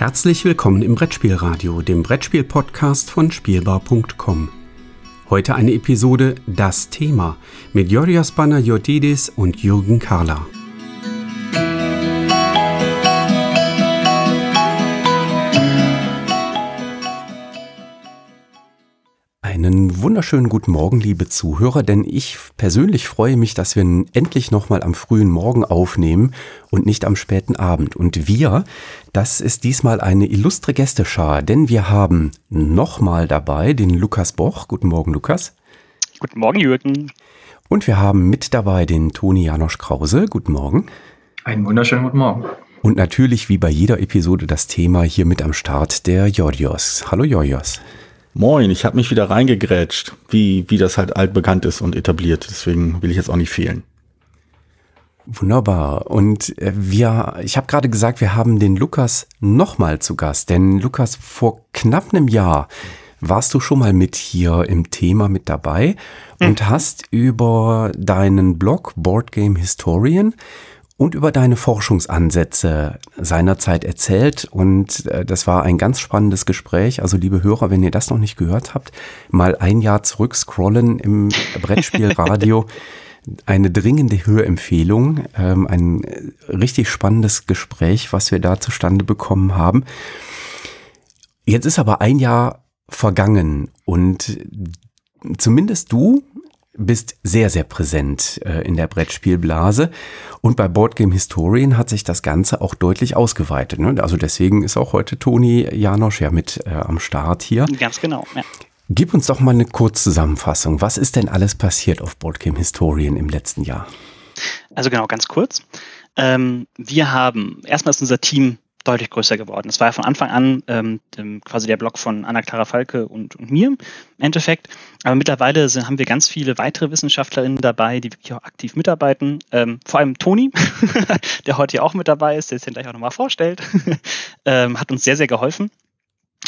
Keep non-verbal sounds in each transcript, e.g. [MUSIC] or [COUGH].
Herzlich willkommen im Brettspielradio, dem Brettspiel-Podcast von Spielbar.com. Heute eine Episode Das Thema mit Yorios Banayotidis und Jürgen Karla. Einen wunderschönen guten Morgen, liebe Zuhörer, denn ich persönlich freue mich, dass wir endlich nochmal am frühen Morgen aufnehmen und nicht am späten Abend. Und wir, das ist diesmal eine illustre Gästeschar, denn wir haben nochmal dabei den Lukas Boch. Guten Morgen, Lukas. Guten Morgen, Jürgen. Und wir haben mit dabei den Toni Janosch Krause. Guten Morgen. Einen wunderschönen guten Morgen. Und natürlich wie bei jeder Episode das Thema hier mit am Start der Jordios. Hallo Jordios. Moin, ich habe mich wieder reingegrätscht, wie, wie das halt altbekannt ist und etabliert. Deswegen will ich jetzt auch nicht fehlen. Wunderbar. Und äh, wir, ich habe gerade gesagt, wir haben den Lukas nochmal zu Gast. Denn Lukas, vor knapp einem Jahr warst du schon mal mit hier im Thema mit dabei und mhm. hast über deinen Blog Board Game Historian und über deine Forschungsansätze seinerzeit erzählt. Und äh, das war ein ganz spannendes Gespräch. Also liebe Hörer, wenn ihr das noch nicht gehört habt, mal ein Jahr zurück scrollen im Brettspielradio. [LAUGHS] Eine dringende Hörempfehlung, ähm, ein richtig spannendes Gespräch, was wir da zustande bekommen haben. Jetzt ist aber ein Jahr vergangen und zumindest du bist sehr, sehr präsent äh, in der Brettspielblase. Und bei Boardgame Historian hat sich das Ganze auch deutlich ausgeweitet. Ne? Also deswegen ist auch heute Toni Janosch ja mit äh, am Start hier. Ganz genau. Ja. Gib uns doch mal eine Kurzzusammenfassung. Was ist denn alles passiert auf Boardgame Historian im letzten Jahr? Also genau, ganz kurz. Ähm, wir haben, erstmal ist unser Team deutlich größer geworden. Es war ja von Anfang an ähm, quasi der Blog von Anna-Clara Falke und, und, mir im Endeffekt. Aber mittlerweile sind, haben wir ganz viele weitere WissenschaftlerInnen dabei, die wirklich auch aktiv mitarbeiten. Ähm, vor allem Toni, [LAUGHS] der heute ja auch mit dabei ist, der sich gleich auch nochmal vorstellt, [LAUGHS] ähm, hat uns sehr, sehr geholfen.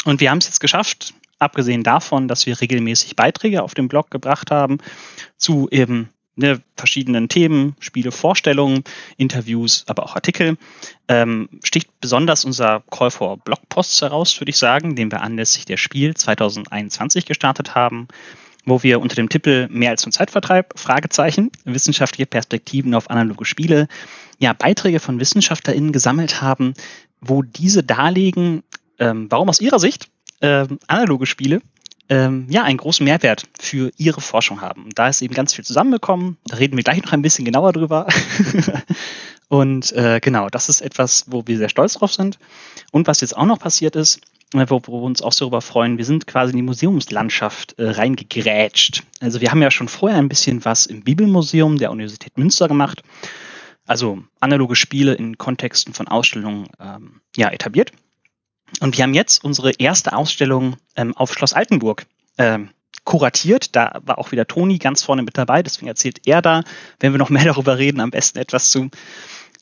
Und wir haben es jetzt geschafft, abgesehen davon, dass wir regelmäßig Beiträge auf dem Blog gebracht haben zu eben ne, verschiedenen Themen, Spiele, Vorstellungen, Interviews, aber auch Artikel, ähm, sticht besonders unser Call for Blogposts heraus, würde ich sagen, den wir anlässlich der Spiel 2021 gestartet haben, wo wir unter dem Titel Mehr als nur Zeitvertreib, Fragezeichen, wissenschaftliche Perspektiven auf analoge Spiele, ja, Beiträge von WissenschaftlerInnen gesammelt haben, wo diese darlegen, ähm, warum aus ihrer Sicht ähm, analoge Spiele ähm, ja, einen großen Mehrwert für ihre Forschung haben. Da ist eben ganz viel zusammengekommen. Da reden wir gleich noch ein bisschen genauer drüber. [LAUGHS] und äh, genau, das ist etwas, wo wir sehr stolz drauf sind. Und was jetzt auch noch passiert ist, äh, wo, wo wir uns auch darüber freuen, wir sind quasi in die Museumslandschaft äh, reingegrätscht. Also wir haben ja schon vorher ein bisschen was im Bibelmuseum der Universität Münster gemacht. Also analoge Spiele in Kontexten von Ausstellungen ähm, ja, etabliert. Und wir haben jetzt unsere erste Ausstellung ähm, auf Schloss Altenburg ähm, kuratiert. Da war auch wieder Toni ganz vorne mit dabei, deswegen erzählt er da, wenn wir noch mehr [LAUGHS] darüber reden, am besten etwas zu.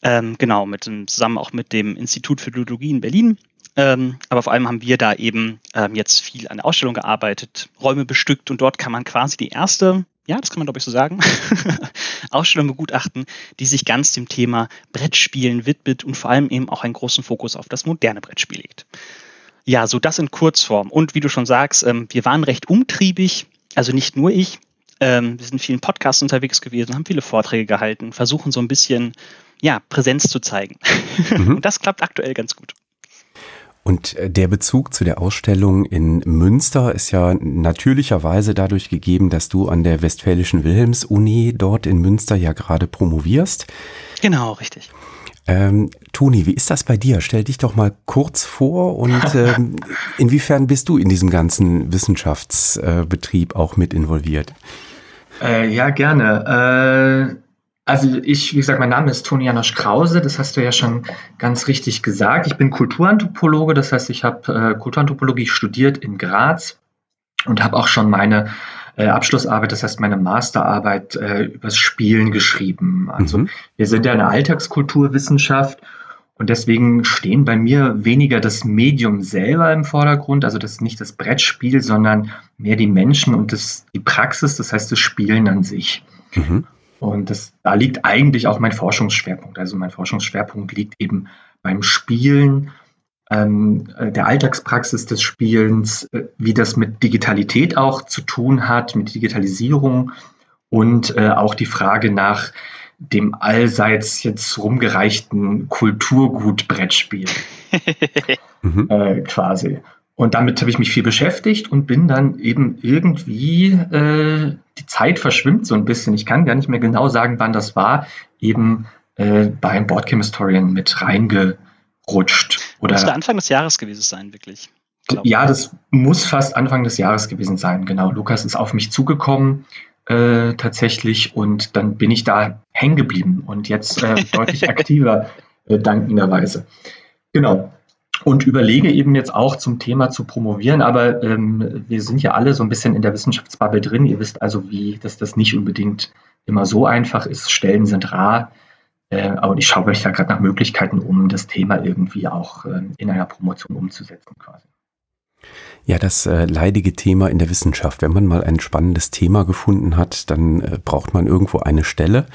Ähm, genau, mit dem, zusammen auch mit dem Institut für Biologie in Berlin. Ähm, aber vor allem haben wir da eben ähm, jetzt viel an der Ausstellung gearbeitet, Räume bestückt und dort kann man quasi die erste ja, das kann man glaube ich so sagen, [LAUGHS] Ausstellung begutachten, die sich ganz dem Thema Brettspielen widmet und vor allem eben auch einen großen Fokus auf das moderne Brettspiel legt. Ja, so das in Kurzform. Und wie du schon sagst, ähm, wir waren recht umtriebig, also nicht nur ich. Ähm, wir sind in vielen Podcasts unterwegs gewesen, haben viele Vorträge gehalten, versuchen so ein bisschen ja, Präsenz zu zeigen. [LAUGHS] Mhm. Und das klappt aktuell ganz gut. Und äh, der Bezug zu der Ausstellung in Münster ist ja natürlicherweise dadurch gegeben, dass du an der Westfälischen Wilhelms-Uni dort in Münster ja gerade promovierst. Genau, richtig. Ähm, Toni, wie ist das bei dir? Stell dich doch mal kurz vor und [LAUGHS] ähm, inwiefern bist du in diesem ganzen Wissenschaftsbetrieb auch mit involviert? Äh, ja, gerne. Äh also ich, wie gesagt, mein Name ist Toni Janosch Krause, das hast du ja schon ganz richtig gesagt. Ich bin Kulturanthropologe, das heißt, ich habe äh, Kulturanthropologie studiert in Graz und habe auch schon meine äh, Abschlussarbeit, das heißt meine Masterarbeit äh, übers Spielen geschrieben. Also mhm. wir sind ja eine Alltagskulturwissenschaft und deswegen stehen bei mir weniger das Medium selber im Vordergrund, also das nicht das Brettspiel, sondern mehr die Menschen und das, die Praxis, das heißt das Spielen an sich. Mhm. Und das, da liegt eigentlich auch mein Forschungsschwerpunkt. Also mein Forschungsschwerpunkt liegt eben beim Spielen ähm, der Alltagspraxis des Spielens, äh, wie das mit Digitalität auch zu tun hat, mit Digitalisierung und äh, auch die Frage nach dem allseits jetzt rumgereichten Kulturgut-Brettspiel. mhm. [LAUGHS] äh, quasi. Und damit habe ich mich viel beschäftigt und bin dann eben irgendwie, äh, die Zeit verschwimmt so ein bisschen. Ich kann gar nicht mehr genau sagen, wann das war, eben äh, beim Boardgame Historian mit reingerutscht. Oder, das müsste Anfang des Jahres gewesen sein, wirklich. Ja, das muss fast Anfang des Jahres gewesen sein, genau. Lukas ist auf mich zugekommen äh, tatsächlich und dann bin ich da hängen geblieben und jetzt äh, deutlich [LAUGHS] aktiver, äh, dankenderweise. Genau. Und überlege eben jetzt auch zum Thema zu promovieren, aber ähm, wir sind ja alle so ein bisschen in der Wissenschaftsbubble drin. Ihr wisst also, wie, dass das nicht unbedingt immer so einfach ist. Stellen sind rar. Äh, aber ich schaue mich da gerade nach Möglichkeiten um, das Thema irgendwie auch äh, in einer Promotion umzusetzen quasi. Ja, das äh, leidige Thema in der Wissenschaft. Wenn man mal ein spannendes Thema gefunden hat, dann äh, braucht man irgendwo eine Stelle.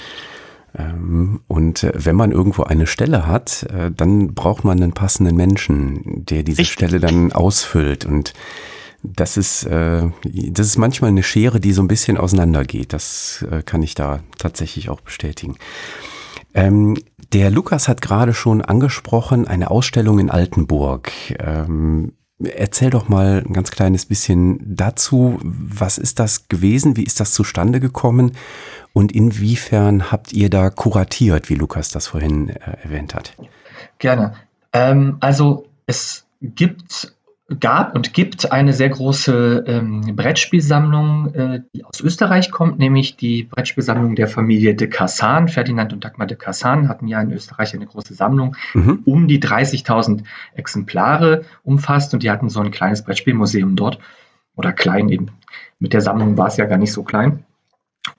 Ähm, und äh, wenn man irgendwo eine Stelle hat, äh, dann braucht man einen passenden Menschen, der diese Richtig. Stelle dann ausfüllt. Und das ist, äh, das ist manchmal eine Schere, die so ein bisschen auseinandergeht. Das kann ich da tatsächlich auch bestätigen. Ähm, der Lukas hat gerade schon angesprochen, eine Ausstellung in Altenburg. Ähm, erzähl doch mal ein ganz kleines bisschen dazu. Was ist das gewesen? Wie ist das zustande gekommen? Und inwiefern habt ihr da kuratiert, wie Lukas das vorhin äh, erwähnt hat? Gerne. Ähm, also es gibt gab und gibt eine sehr große ähm, Brettspielsammlung, äh, die aus Österreich kommt, nämlich die Brettspielsammlung der Familie de Cassan. Ferdinand und Dagmar de Cassan hatten ja in Österreich eine große Sammlung, mhm. um die 30.000 Exemplare umfasst und die hatten so ein kleines Brettspielmuseum dort. Oder klein eben. Mit der Sammlung war es ja gar nicht so klein.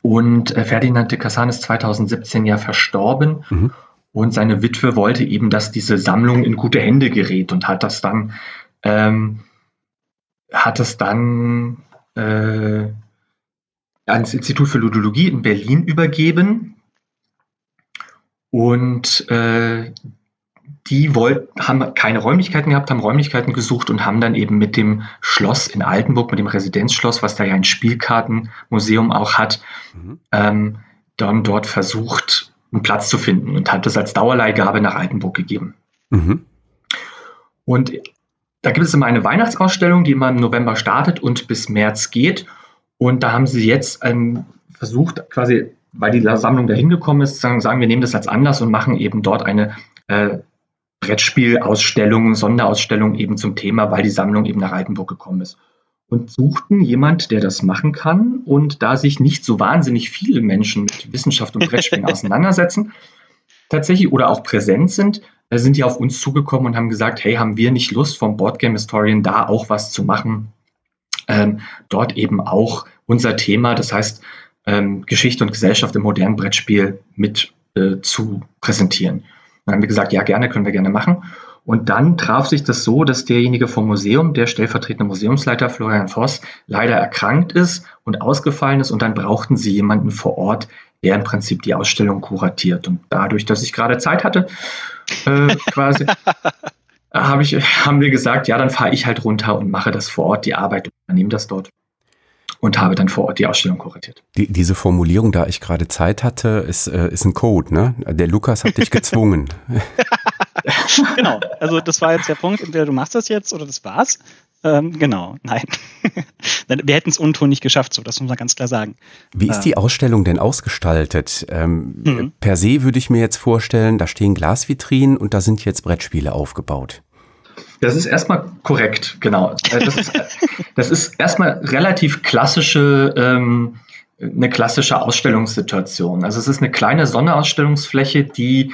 Und äh, Ferdinand de Cassan ist 2017 ja verstorben. Mhm. Und seine Witwe wollte eben, dass diese Sammlung in gute Hände gerät und hat das dann ähm, hat es dann äh, ans Institut für Ludologie in Berlin übergeben. Und äh, die wollt, haben keine Räumlichkeiten gehabt, haben Räumlichkeiten gesucht und haben dann eben mit dem Schloss in Altenburg, mit dem Residenzschloss, was da ja ein Spielkartenmuseum auch hat, mhm. ähm, dann dort versucht, einen Platz zu finden und hat das als Dauerleihgabe nach Altenburg gegeben. Mhm. Und da gibt es immer eine Weihnachtsausstellung, die immer im November startet und bis März geht. Und da haben sie jetzt ähm, versucht, quasi, weil die Sammlung da hingekommen ist, sagen, sagen, wir nehmen das als Anlass und machen eben dort eine äh, Brettspielausstellung, Sonderausstellung eben zum Thema, weil die Sammlung eben nach Altenburg gekommen ist. Und suchten jemand, der das machen kann. Und da sich nicht so wahnsinnig viele Menschen mit Wissenschaft und Brettspielen [LAUGHS] auseinandersetzen, tatsächlich oder auch präsent sind, sind die auf uns zugekommen und haben gesagt, hey, haben wir nicht Lust vom Boardgame Historian da auch was zu machen? Ähm, dort eben auch unser Thema, das heißt ähm, Geschichte und Gesellschaft im modernen Brettspiel mit äh, zu präsentieren. Dann haben wir gesagt, ja, gerne, können wir gerne machen. Und dann traf sich das so, dass derjenige vom Museum, der stellvertretende Museumsleiter Florian Voss, leider erkrankt ist und ausgefallen ist. Und dann brauchten sie jemanden vor Ort, der im Prinzip die Ausstellung kuratiert. Und dadurch, dass ich gerade Zeit hatte, äh, quasi, [LAUGHS] hab ich, haben wir gesagt, ja, dann fahre ich halt runter und mache das vor Ort, die Arbeit, und übernehme das dort und habe dann vor Ort die Ausstellung kuratiert. Die, diese Formulierung, da ich gerade Zeit hatte, ist, äh, ist ein Code, ne? Der Lukas hat dich gezwungen. [LAUGHS] [LAUGHS] genau, also das war jetzt der Punkt, entweder du machst das jetzt oder das war's. Ähm, genau, nein. [LAUGHS] Wir hätten es unton nicht geschafft, so, das muss man ganz klar sagen. Wie ist die ähm. Ausstellung denn ausgestaltet? Ähm, mhm. Per se würde ich mir jetzt vorstellen, da stehen Glasvitrinen und da sind jetzt Brettspiele aufgebaut. Das ist erstmal korrekt, genau. Äh, das ist, das ist erstmal relativ klassische, ähm, eine klassische Ausstellungssituation. Also es ist eine kleine Sonderausstellungsfläche, die,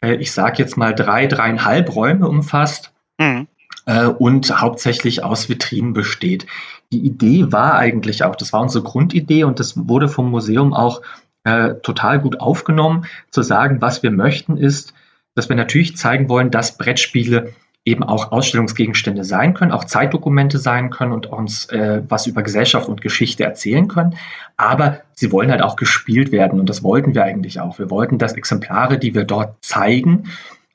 äh, ich sage jetzt mal, drei, dreieinhalb Räume umfasst. Mhm äh, und hauptsächlich aus Vitrinen besteht. Die Idee war eigentlich auch, das war unsere Grundidee und das wurde vom Museum auch äh, total gut aufgenommen, zu sagen, was wir möchten ist, dass wir natürlich zeigen wollen, dass Brettspiele eben auch Ausstellungsgegenstände sein können, auch Zeitdokumente sein können und uns äh, was über Gesellschaft und Geschichte erzählen können. Aber sie wollen halt auch gespielt werden und das wollten wir eigentlich auch. Wir wollten, dass Exemplare, die wir dort zeigen,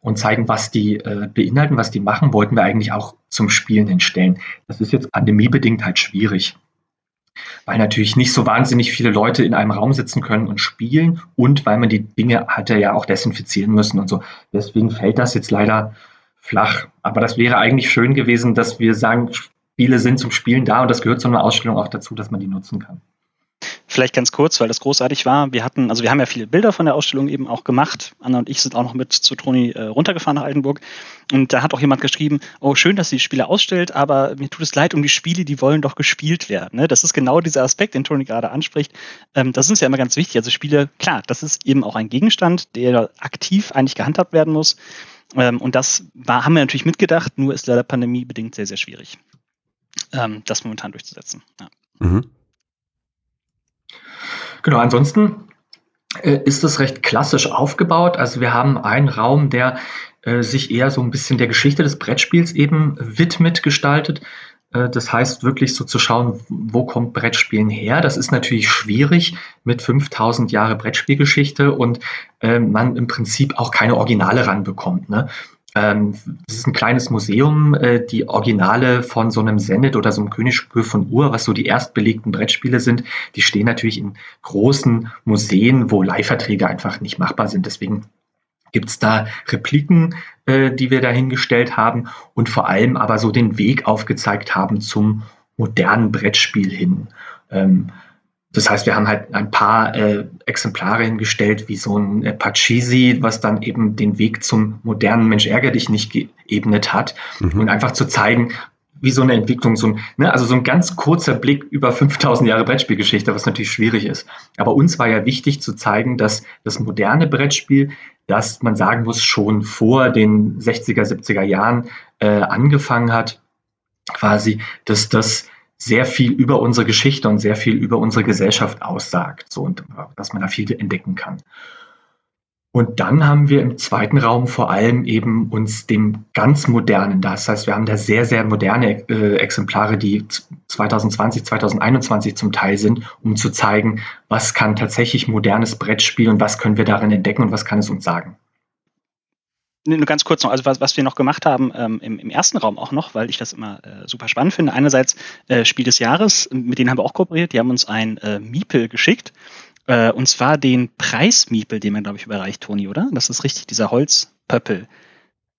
und zeigen, was die äh, beinhalten, was die machen, wollten wir eigentlich auch zum Spielen hinstellen. Das ist jetzt pandemiebedingt halt schwierig, weil natürlich nicht so wahnsinnig viele Leute in einem Raum sitzen können und spielen und weil man die Dinge hatte ja auch desinfizieren müssen und so. Deswegen fällt das jetzt leider flach. Aber das wäre eigentlich schön gewesen, dass wir sagen, Spiele sind zum Spielen da und das gehört zu einer Ausstellung auch dazu, dass man die nutzen kann. Vielleicht ganz kurz, weil das großartig war. Wir hatten, also wir haben ja viele Bilder von der Ausstellung eben auch gemacht. Anna und ich sind auch noch mit zu Toni äh, runtergefahren nach Altenburg. Und da hat auch jemand geschrieben, oh, schön, dass sie die Spiele ausstellt, aber mir tut es leid um die Spiele, die wollen doch gespielt werden. Ne? Das ist genau dieser Aspekt, den Toni gerade anspricht. Ähm, das ist ja immer ganz wichtig. Also Spiele, klar, das ist eben auch ein Gegenstand, der aktiv eigentlich gehandhabt werden muss. Ähm, und das war, haben wir natürlich mitgedacht, nur ist leider pandemiebedingt sehr, sehr schwierig, ähm, das momentan durchzusetzen. Ja. Mhm. Genau, ansonsten äh, ist es recht klassisch aufgebaut. Also wir haben einen Raum, der äh, sich eher so ein bisschen der Geschichte des Brettspiels eben widmet gestaltet. Äh, das heißt wirklich so zu schauen, wo kommt Brettspielen her. Das ist natürlich schwierig mit 5000 Jahre Brettspielgeschichte und äh, man im Prinzip auch keine Originale ranbekommt. Ne? Ähm, das ist ein kleines Museum, äh, die Originale von so einem Senet oder so einem Königsspiel von Ur, was so die erstbelegten Brettspiele sind, die stehen natürlich in großen Museen, wo Leihverträge einfach nicht machbar sind. Deswegen gibt es da Repliken, äh, die wir dahingestellt haben und vor allem aber so den Weg aufgezeigt haben zum modernen Brettspiel hin. Ähm, das heißt, wir haben halt ein paar äh, Exemplare hingestellt, wie so ein äh, Pachisi, was dann eben den Weg zum modernen Mensch ärger dich nicht geebnet hat. Mhm. Und einfach zu zeigen, wie so eine Entwicklung, so ein, ne, also so ein ganz kurzer Blick über 5000 Jahre Brettspielgeschichte, was natürlich schwierig ist. Aber uns war ja wichtig zu zeigen, dass das moderne Brettspiel, das man sagen muss, schon vor den 60er, 70er Jahren äh, angefangen hat, quasi, dass das sehr viel über unsere Geschichte und sehr viel über unsere Gesellschaft aussagt, so und dass man da viel entdecken kann. Und dann haben wir im zweiten Raum vor allem eben uns dem ganz modernen, das heißt, wir haben da sehr, sehr moderne äh, Exemplare, die 2020, 2021 zum Teil sind, um zu zeigen, was kann tatsächlich modernes Brettspiel und was können wir darin entdecken und was kann es uns sagen. Nur ganz kurz noch, also was, was wir noch gemacht haben ähm, im, im, ersten Raum auch noch, weil ich das immer äh, super spannend finde. Einerseits äh, Spiel des Jahres, mit denen haben wir auch kooperiert, die haben uns ein äh, Miepel geschickt. Äh, und zwar den Preis-Miepel, den man, glaube ich, überreicht, Toni, oder? Das ist richtig, dieser Holzpöppel.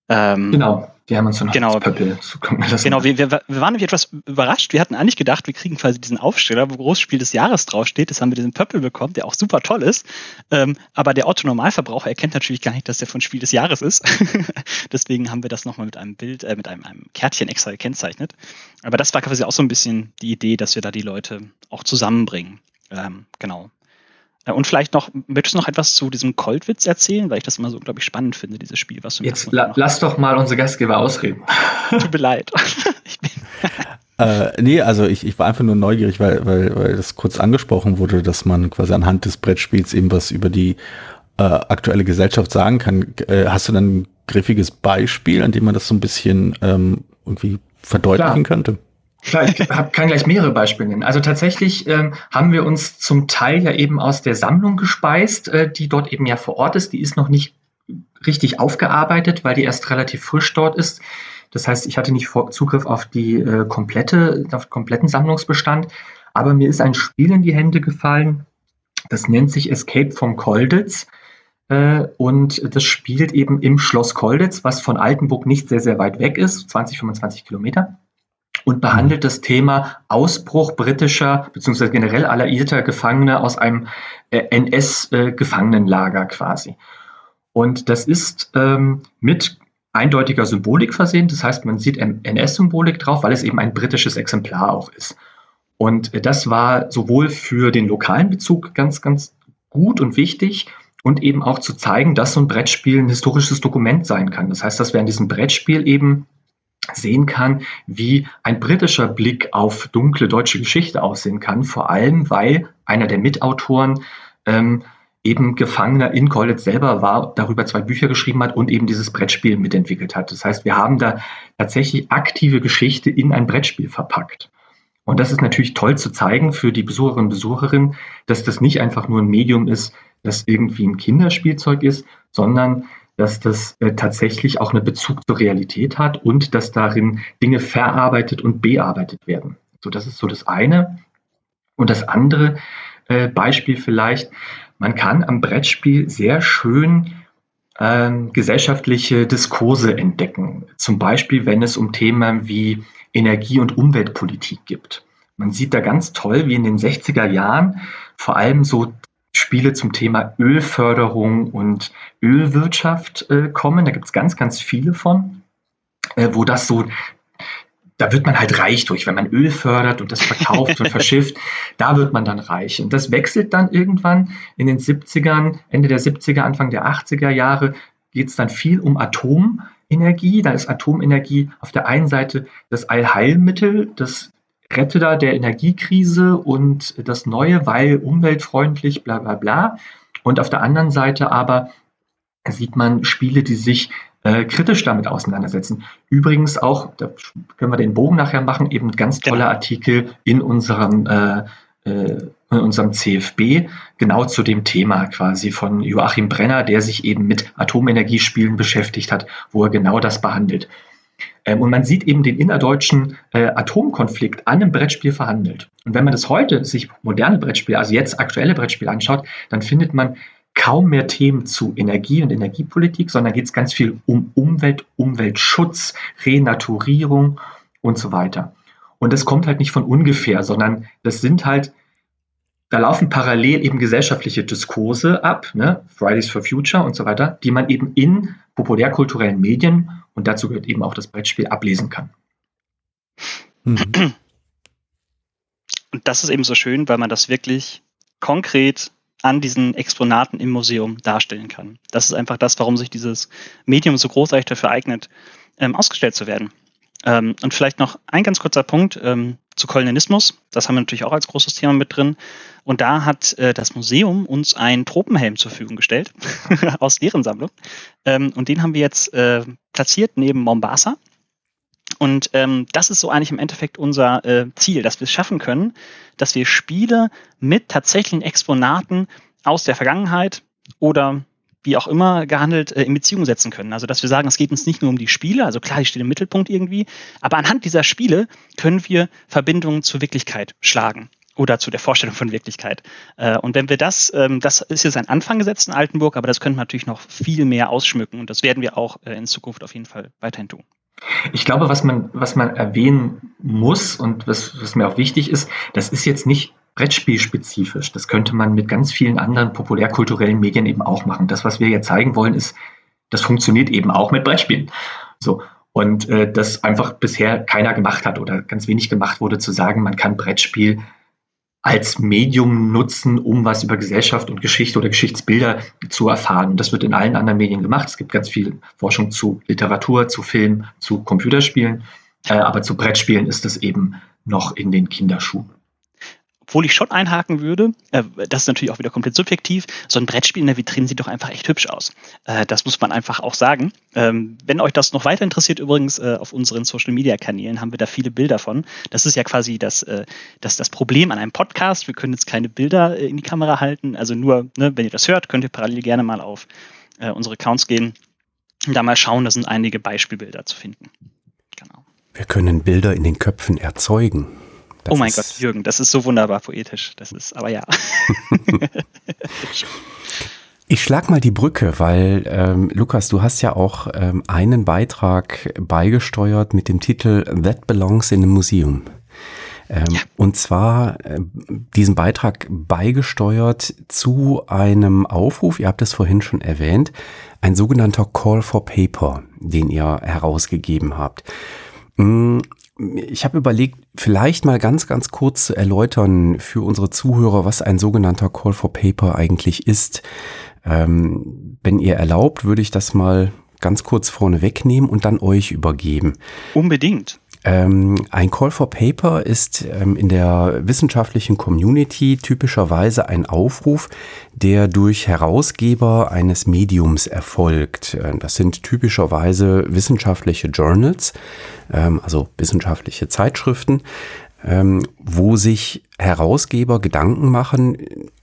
Ähm, genau. Wir haben uns noch genau, Pöppel. So genau, wir, wir, wir waren nämlich etwas überrascht. Wir hatten eigentlich gedacht, wir kriegen quasi diesen Aufsteller, wo Großspiel des Jahres draufsteht. Das haben wir diesen Pöppel bekommen, der auch super toll ist. Ähm, aber der Otto-Normalverbraucher erkennt natürlich gar nicht, dass der von Spiel des Jahres ist. [LAUGHS] Deswegen haben wir das nochmal mit einem Bild, äh, mit einem, einem Kärtchen extra gekennzeichnet. Aber das war quasi auch so ein bisschen die Idee, dass wir da die Leute auch zusammenbringen. Ähm, genau. Und vielleicht noch, möchtest du noch etwas zu diesem Coldwitz erzählen, weil ich das immer so, glaube ich, spannend finde, dieses Spiel, was du Jetzt la lass doch mal unsere Gastgeber ausreden. [LAUGHS] Tut mir leid. [LAUGHS] äh, nee, also ich, ich war einfach nur neugierig, weil, weil, weil das kurz angesprochen wurde, dass man quasi anhand des Brettspiels eben was über die äh, aktuelle Gesellschaft sagen kann. Äh, hast du dann ein griffiges Beispiel, an dem man das so ein bisschen ähm, irgendwie verdeutlichen Klar. könnte? Klar, ich [LAUGHS] hab, kann gleich mehrere Beispiele nennen. Also tatsächlich ähm, haben wir uns zum Teil ja eben aus der Sammlung gespeist, äh, die dort eben ja vor Ort ist. Die ist noch nicht richtig aufgearbeitet, weil die erst relativ frisch dort ist. Das heißt, ich hatte nicht Zugriff auf die äh, komplette, auf den kompletten Sammlungsbestand. Aber mir ist ein Spiel in die Hände gefallen. Das nennt sich Escape from Kolditz. Äh, und das spielt eben im Schloss Kolditz, was von Altenburg nicht sehr, sehr weit weg ist, 20, 25 Kilometer und behandelt das Thema Ausbruch britischer bzw. generell alliierter Gefangene aus einem äh, NS-Gefangenenlager äh, quasi. Und das ist ähm, mit eindeutiger Symbolik versehen. Das heißt, man sieht NS-Symbolik drauf, weil es eben ein britisches Exemplar auch ist. Und das war sowohl für den lokalen Bezug ganz, ganz gut und wichtig und eben auch zu zeigen, dass so ein Brettspiel ein historisches Dokument sein kann. Das heißt, dass wir an diesem Brettspiel eben sehen kann, wie ein britischer Blick auf dunkle deutsche Geschichte aussehen kann, vor allem weil einer der Mitautoren ähm, eben Gefangener in Kollitz selber war, darüber zwei Bücher geschrieben hat und eben dieses Brettspiel mitentwickelt hat. Das heißt, wir haben da tatsächlich aktive Geschichte in ein Brettspiel verpackt. Und das ist natürlich toll zu zeigen für die Besucherinnen und Besucherinnen, dass das nicht einfach nur ein Medium ist, das irgendwie ein Kinderspielzeug ist, sondern dass das äh, tatsächlich auch einen Bezug zur Realität hat und dass darin Dinge verarbeitet und bearbeitet werden. So, das ist so das eine. Und das andere äh, Beispiel vielleicht, man kann am Brettspiel sehr schön ähm, gesellschaftliche Diskurse entdecken. Zum Beispiel, wenn es um Themen wie Energie- und Umweltpolitik gibt. Man sieht da ganz toll, wie in den 60er Jahren vor allem so Spiele zum Thema Ölförderung und Ölwirtschaft äh, kommen. Da gibt es ganz, ganz viele von, äh, wo das so, da wird man halt reich durch, wenn man Öl fördert und das verkauft und [LAUGHS] verschifft, da wird man dann reich. Und das wechselt dann irgendwann in den 70ern, Ende der 70er, Anfang der 80er Jahre, geht es dann viel um Atomenergie. Da ist Atomenergie auf der einen Seite das Allheilmittel, das Retter der Energiekrise und das Neue, weil umweltfreundlich, bla bla bla. Und auf der anderen Seite aber sieht man Spiele, die sich äh, kritisch damit auseinandersetzen. Übrigens auch, da können wir den Bogen nachher machen, eben ganz tolle genau. Artikel in unserem, äh, äh, in unserem CFB, genau zu dem Thema quasi von Joachim Brenner, der sich eben mit Atomenergiespielen beschäftigt hat, wo er genau das behandelt. Ähm, und man sieht eben den innerdeutschen äh, Atomkonflikt an einem Brettspiel verhandelt. Und wenn man das heute sich moderne Brettspiele, also jetzt aktuelle Brettspiele anschaut, dann findet man kaum mehr Themen zu Energie und Energiepolitik, sondern geht es ganz viel um Umwelt, Umweltschutz, Renaturierung und so weiter. Und das kommt halt nicht von ungefähr, sondern das sind halt, da laufen parallel eben gesellschaftliche Diskurse ab, ne? Fridays for Future und so weiter, die man eben in populärkulturellen Medien und dazu gehört eben auch das Brettspiel, ablesen kann. Mhm. Und das ist eben so schön, weil man das wirklich konkret an diesen Exponaten im Museum darstellen kann. Das ist einfach das, warum sich dieses Medium so großartig dafür eignet, ähm, ausgestellt zu werden. Ähm, und vielleicht noch ein ganz kurzer Punkt ähm, zu Kolonialismus. Das haben wir natürlich auch als großes Thema mit drin. Und da hat äh, das Museum uns einen Tropenhelm zur Verfügung gestellt [LAUGHS] aus deren Sammlung. Ähm, und den haben wir jetzt äh, platziert neben Mombasa. Und ähm, das ist so eigentlich im Endeffekt unser äh, Ziel, dass wir es schaffen können, dass wir Spiele mit tatsächlichen Exponaten aus der Vergangenheit oder wie auch immer gehandelt, äh, in Beziehung setzen können. Also dass wir sagen, es geht uns nicht nur um die Spiele, also klar, die stehen im Mittelpunkt irgendwie, aber anhand dieser Spiele können wir Verbindungen zur Wirklichkeit schlagen oder zu der Vorstellung von Wirklichkeit. Äh, und wenn wir das, ähm, das ist jetzt ein Anfang gesetzt in Altenburg, aber das können wir natürlich noch viel mehr ausschmücken und das werden wir auch äh, in Zukunft auf jeden Fall weiterhin tun. Ich glaube, was man, was man erwähnen muss und was, was mir auch wichtig ist, das ist jetzt nicht Brettspielspezifisch. Das könnte man mit ganz vielen anderen populärkulturellen Medien eben auch machen. Das, was wir jetzt zeigen wollen, ist, das funktioniert eben auch mit Brettspielen. So. Und äh, das einfach bisher keiner gemacht hat oder ganz wenig gemacht wurde, zu sagen, man kann Brettspiel als Medium nutzen, um was über Gesellschaft und Geschichte oder Geschichtsbilder zu erfahren. Und das wird in allen anderen Medien gemacht. Es gibt ganz viel Forschung zu Literatur, zu Film, zu Computerspielen. Äh, aber zu Brettspielen ist das eben noch in den Kinderschuhen. Obwohl ich schon einhaken würde, äh, das ist natürlich auch wieder komplett subjektiv, so ein Brettspiel in der Vitrine sieht doch einfach echt hübsch aus. Äh, das muss man einfach auch sagen. Ähm, wenn euch das noch weiter interessiert, übrigens äh, auf unseren Social-Media-Kanälen haben wir da viele Bilder von. Das ist ja quasi das, äh, das, das Problem an einem Podcast. Wir können jetzt keine Bilder äh, in die Kamera halten. Also nur, ne, wenn ihr das hört, könnt ihr parallel gerne mal auf äh, unsere Accounts gehen und da mal schauen. Da sind einige Beispielbilder zu finden. Genau. Wir können Bilder in den Köpfen erzeugen. Das oh mein Gott, Jürgen, das ist so wunderbar poetisch. Das ist, aber ja. [LAUGHS] Ich schlag mal die Brücke, weil ähm, Lukas, du hast ja auch ähm, einen Beitrag beigesteuert mit dem Titel That Belongs in a Museum. Ähm, ja. Und zwar äh, diesen Beitrag beigesteuert zu einem Aufruf, ihr habt es vorhin schon erwähnt, ein sogenannter Call for Paper, den ihr herausgegeben habt. Ich habe überlegt, vielleicht mal ganz, ganz kurz zu erläutern für unsere Zuhörer, was ein sogenannter Call for Paper eigentlich ist. Ähm, wenn ihr erlaubt, würde ich das mal ganz kurz vorne wegnehmen und dann euch übergeben. Unbedingt. Ähm, ein Call for Paper ist ähm, in der wissenschaftlichen Community typischerweise ein Aufruf, der durch Herausgeber eines Mediums erfolgt. Äh, das sind typischerweise wissenschaftliche Journals, ähm, also wissenschaftliche Zeitschriften, ähm, wo sich Herausgeber Gedanken machen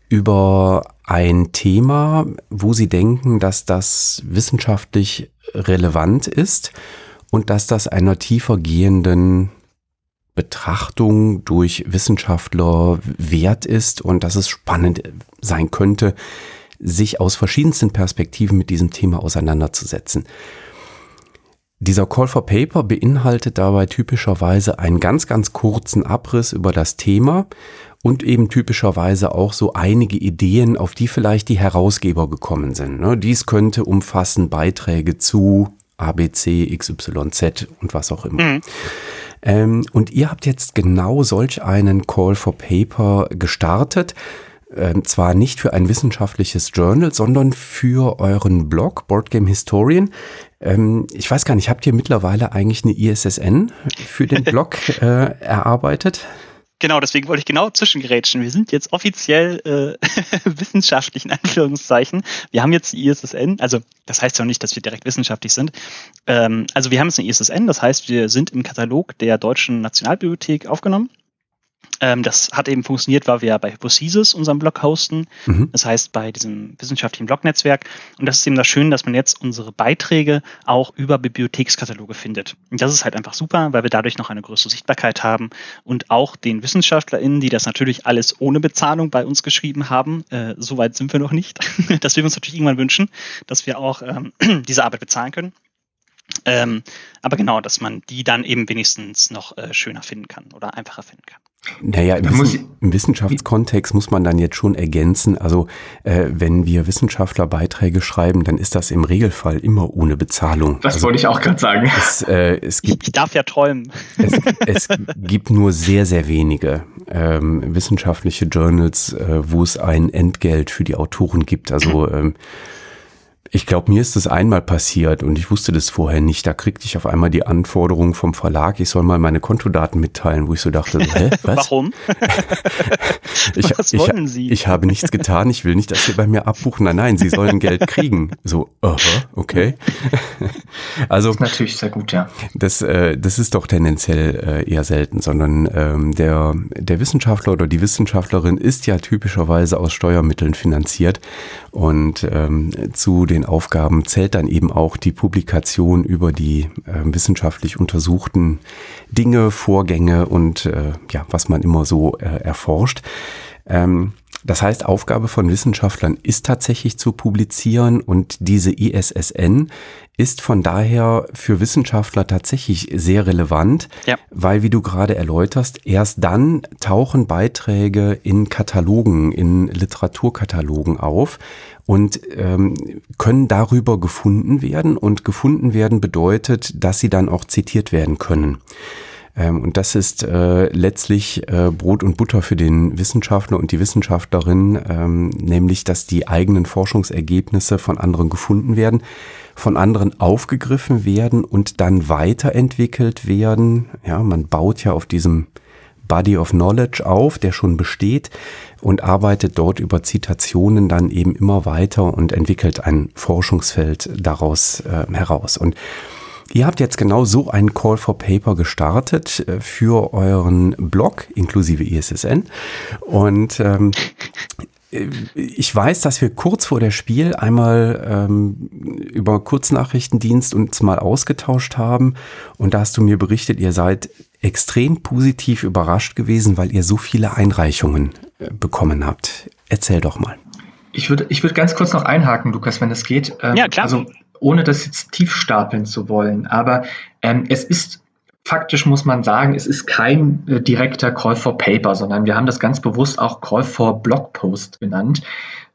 über ein Thema, wo Sie denken, dass das wissenschaftlich relevant ist und dass das einer tiefer gehenden Betrachtung durch Wissenschaftler wert ist und dass es spannend sein könnte, sich aus verschiedensten Perspektiven mit diesem Thema auseinanderzusetzen. Dieser Call for Paper beinhaltet dabei typischerweise einen ganz, ganz kurzen Abriss über das Thema und eben typischerweise auch so einige Ideen, auf die vielleicht die Herausgeber gekommen sind. Ne? Dies könnte umfassen Beiträge zu ABC, XYZ und was auch immer. Mhm. Ähm, und ihr habt jetzt genau solch einen Call for Paper gestartet. Ähm, zwar nicht für ein wissenschaftliches Journal, sondern für euren Blog Boardgame Historian. Ähm, ich weiß gar nicht, habt ihr mittlerweile eigentlich eine ISSN für den [LAUGHS] Blog äh, erarbeitet? Genau, deswegen wollte ich genau zwischengerätschen. Wir sind jetzt offiziell äh, [LAUGHS] wissenschaftlich in Anführungszeichen. Wir haben jetzt die ISSN, also das heißt ja nicht, dass wir direkt wissenschaftlich sind. Ähm, also wir haben jetzt eine ISSN, das heißt, wir sind im Katalog der Deutschen Nationalbibliothek aufgenommen. Ähm, das hat eben funktioniert, weil wir ja bei Hypothesis unseren Blog hosten. Mhm. Das heißt, bei diesem wissenschaftlichen Blognetzwerk. Und das ist eben das Schöne, dass man jetzt unsere Beiträge auch über Bibliothekskataloge findet. Und das ist halt einfach super, weil wir dadurch noch eine größere Sichtbarkeit haben und auch den WissenschaftlerInnen, die das natürlich alles ohne Bezahlung bei uns geschrieben haben, äh, so weit sind wir noch nicht. [LAUGHS] das wir uns natürlich irgendwann wünschen, dass wir auch ähm, [CLEARS THROAT] diese Arbeit bezahlen können. Ähm, aber genau, dass man die dann eben wenigstens noch äh, schöner finden kann oder einfacher finden kann. Naja, im, Wissen, im, Wissenschaftskontext muss man dann jetzt schon ergänzen, also äh, wenn wir Wissenschaftlerbeiträge schreiben, dann ist das im Regelfall immer ohne Bezahlung. Das also, wollte ich auch gerade sagen. Es, äh, es gibt, ich darf ja träumen. Es, es gibt nur sehr, sehr wenige ähm, wissenschaftliche Journals, äh, wo es ein Entgelt für die Autoren gibt. Also ähm, ich glaube, mir ist das einmal passiert und ich wusste das vorher nicht. Da kriegte ich auf einmal die Anforderung vom Verlag, ich soll mal meine Kontodaten mitteilen, wo ich so dachte, hä, was? Warum? [LAUGHS] ich, was wollen ich, Sie? Ich habe nichts getan, ich will nicht, dass Sie bei mir abbuchen. Nein, nein, Sie sollen Geld kriegen. So, uh okay. [LAUGHS] also, das ist natürlich sehr gut, ja. Das, äh, das ist doch tendenziell äh, eher selten, sondern ähm, der, der Wissenschaftler oder die Wissenschaftlerin ist ja typischerweise aus Steuermitteln finanziert und ähm, zu den Aufgaben zählt dann eben auch die Publikation über die äh, wissenschaftlich untersuchten Dinge, Vorgänge und äh, ja, was man immer so äh, erforscht. Ähm, das heißt, Aufgabe von Wissenschaftlern ist tatsächlich zu publizieren und diese ISSN ist von daher für Wissenschaftler tatsächlich sehr relevant, ja. weil, wie du gerade erläuterst, erst dann tauchen Beiträge in Katalogen, in Literaturkatalogen auf und ähm, können darüber gefunden werden. Und gefunden werden bedeutet, dass sie dann auch zitiert werden können. Ähm, und das ist äh, letztlich äh, Brot und Butter für den Wissenschaftler und die Wissenschaftlerin, ähm, nämlich dass die eigenen Forschungsergebnisse von anderen gefunden werden, von anderen aufgegriffen werden und dann weiterentwickelt werden. Ja, man baut ja auf diesem Body of Knowledge auf, der schon besteht und arbeitet dort über Zitationen dann eben immer weiter und entwickelt ein Forschungsfeld daraus äh, heraus. Und Ihr habt jetzt genau so einen Call for Paper gestartet äh, für euren Blog inklusive ISSN. Und ähm, ich weiß, dass wir kurz vor der Spiel einmal ähm, über Kurznachrichtendienst uns mal ausgetauscht haben. Und da hast du mir berichtet, ihr seid extrem positiv überrascht gewesen, weil ihr so viele Einreichungen äh, bekommen habt. Erzähl doch mal. Ich würde ich würd ganz kurz noch einhaken, Lukas, wenn es geht. Ähm, ja, klar. Also ohne das jetzt tief stapeln zu wollen. Aber ähm, es ist faktisch, muss man sagen, es ist kein äh, direkter Call for Paper, sondern wir haben das ganz bewusst auch Call for Blogpost genannt,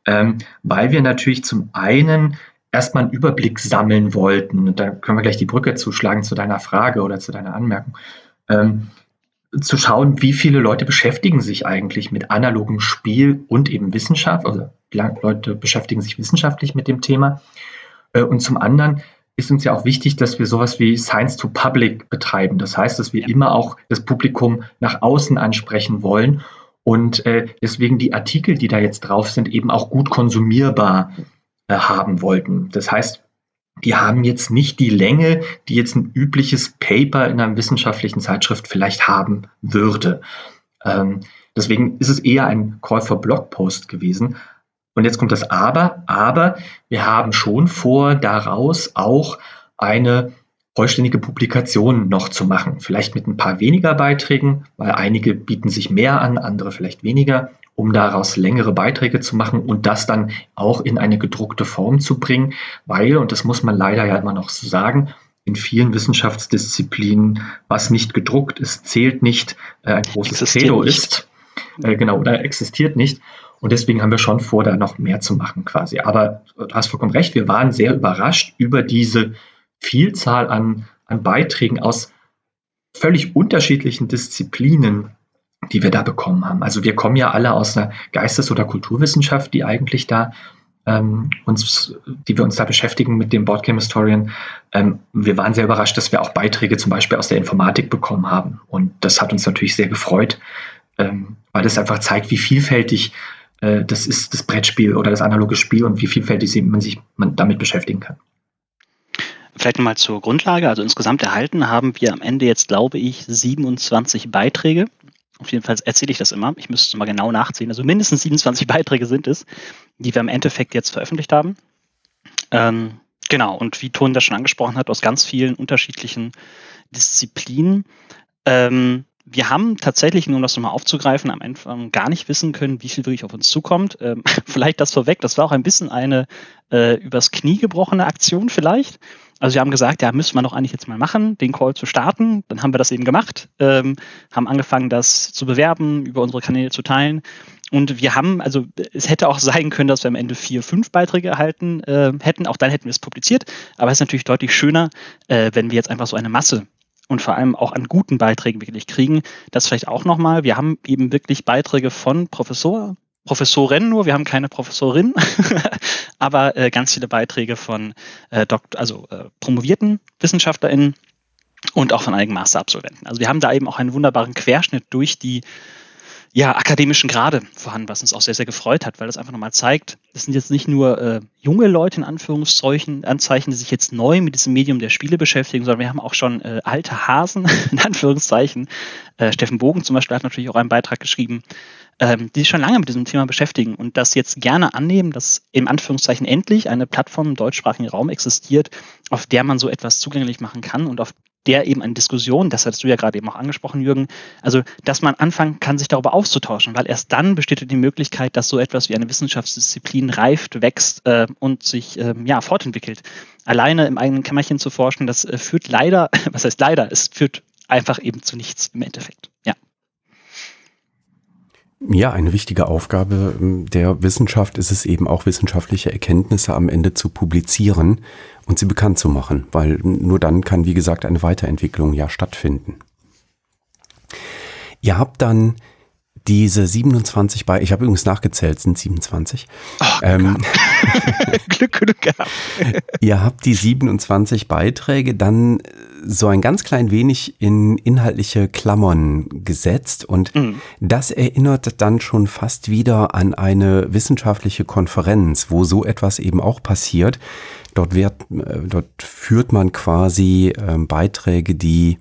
ähm, weil wir natürlich zum einen erstmal einen Überblick sammeln wollten. Und da können wir gleich die Brücke zuschlagen zu deiner Frage oder zu deiner Anmerkung. Ähm, zu schauen, wie viele Leute beschäftigen sich eigentlich mit analogem Spiel und eben Wissenschaft, also Leute beschäftigen sich wissenschaftlich mit dem Thema und zum anderen ist uns ja auch wichtig, dass wir sowas wie Science to Public betreiben. Das heißt, dass wir immer auch das Publikum nach außen ansprechen wollen und äh, deswegen die Artikel, die da jetzt drauf sind, eben auch gut konsumierbar äh, haben wollten. Das heißt, die haben jetzt nicht die Länge, die jetzt ein übliches Paper in einer wissenschaftlichen Zeitschrift vielleicht haben würde. Ähm, deswegen ist es eher ein Call for Blogpost gewesen. Und jetzt kommt das Aber, aber wir haben schon vor, daraus auch eine vollständige Publikation noch zu machen. Vielleicht mit ein paar weniger Beiträgen, weil einige bieten sich mehr an, andere vielleicht weniger, um daraus längere Beiträge zu machen und das dann auch in eine gedruckte Form zu bringen, weil, und das muss man leider ja immer noch so sagen, in vielen Wissenschaftsdisziplinen, was nicht gedruckt ist, zählt nicht, äh, ein großes Credo ist. Äh, genau, oder existiert nicht. Und deswegen haben wir schon vor, da noch mehr zu machen quasi. Aber du hast vollkommen recht, wir waren sehr überrascht über diese Vielzahl an, an Beiträgen aus völlig unterschiedlichen Disziplinen, die wir da bekommen haben. Also wir kommen ja alle aus einer Geistes- oder Kulturwissenschaft, die eigentlich da ähm, uns, die wir uns da beschäftigen mit dem Boardgame Historian. Ähm, wir waren sehr überrascht, dass wir auch Beiträge zum Beispiel aus der Informatik bekommen haben. Und das hat uns natürlich sehr gefreut, ähm, weil das einfach zeigt, wie vielfältig äh, das ist, das Brettspiel oder das analoge Spiel und wie vielfältig man sich damit beschäftigen kann. Vielleicht nochmal zur Grundlage. Also insgesamt erhalten haben wir am Ende jetzt, glaube ich, 27 Beiträge. Auf jeden Fall erzähle ich das immer. Ich müsste es mal genau nachziehen. Also mindestens 27 [LAUGHS] Beiträge sind es, die wir im Endeffekt jetzt veröffentlicht haben. Ähm, genau. Und wie Ton das schon angesprochen hat, aus ganz vielen unterschiedlichen Disziplinen. Ähm, wir haben tatsächlich, nur um das nochmal aufzugreifen, am Anfang gar nicht wissen können, wie viel wirklich auf uns zukommt. Ähm, [LAUGHS] vielleicht das vorweg, das war auch ein bisschen eine äh, übers Knie gebrochene Aktion vielleicht. Also wir haben gesagt, ja, müssen wir doch eigentlich jetzt mal machen, den Call zu starten. Dann haben wir das eben gemacht, ähm, haben angefangen, das zu bewerben, über unsere Kanäle zu teilen. Und wir haben, also es hätte auch sein können, dass wir am Ende vier, fünf Beiträge erhalten äh, hätten. Auch dann hätten wir es publiziert. Aber es ist natürlich deutlich schöner, äh, wenn wir jetzt einfach so eine Masse und vor allem auch an guten Beiträgen wirklich kriegen. Das vielleicht auch nochmal. Wir haben eben wirklich Beiträge von Professor, Professorin nur, wir haben keine Professorin, [LAUGHS] aber äh, ganz viele Beiträge von äh, Dokt also äh, promovierten WissenschaftlerInnen und auch von einigen Masterabsolventen. Also wir haben da eben auch einen wunderbaren Querschnitt durch die ja, akademischen Grade vorhanden, was uns auch sehr, sehr gefreut hat, weil das einfach nochmal zeigt, es sind jetzt nicht nur äh, junge Leute in Anführungszeichen, Anzeichen, die sich jetzt neu mit diesem Medium der Spiele beschäftigen, sondern wir haben auch schon äh, alte Hasen, [LAUGHS] in Anführungszeichen. Äh, Steffen Bogen zum Beispiel hat natürlich auch einen Beitrag geschrieben, ähm, die sich schon lange mit diesem Thema beschäftigen und das jetzt gerne annehmen, dass im Anführungszeichen endlich eine Plattform im deutschsprachigen Raum existiert, auf der man so etwas zugänglich machen kann und auf der eben eine Diskussion, das hattest du ja gerade eben auch angesprochen, Jürgen, also dass man anfangen kann, sich darüber auszutauschen, weil erst dann besteht die Möglichkeit, dass so etwas wie eine Wissenschaftsdisziplin reift, wächst äh, und sich äh, ja, fortentwickelt. Alleine im eigenen Kämmerchen zu forschen, das äh, führt leider, [LAUGHS] was heißt leider, es führt einfach eben zu nichts im Endeffekt. Ja. Eine wichtige Aufgabe ähm, der Wissenschaft ist es eben auch, wissenschaftliche Erkenntnisse am Ende zu publizieren und sie bekannt zu machen, weil nur dann kann, wie gesagt, eine Weiterentwicklung ja stattfinden. Ihr habt dann diese 27 bei, ich habe übrigens nachgezählt, sind 27. Oh, ähm, [LAUGHS] Glück genug gehabt. ihr habt die 27 Beiträge dann so ein ganz klein wenig in inhaltliche Klammern gesetzt und mhm. das erinnert dann schon fast wieder an eine wissenschaftliche Konferenz, wo so etwas eben auch passiert. Dort wird, äh, dort führt man quasi äh, Beiträge, die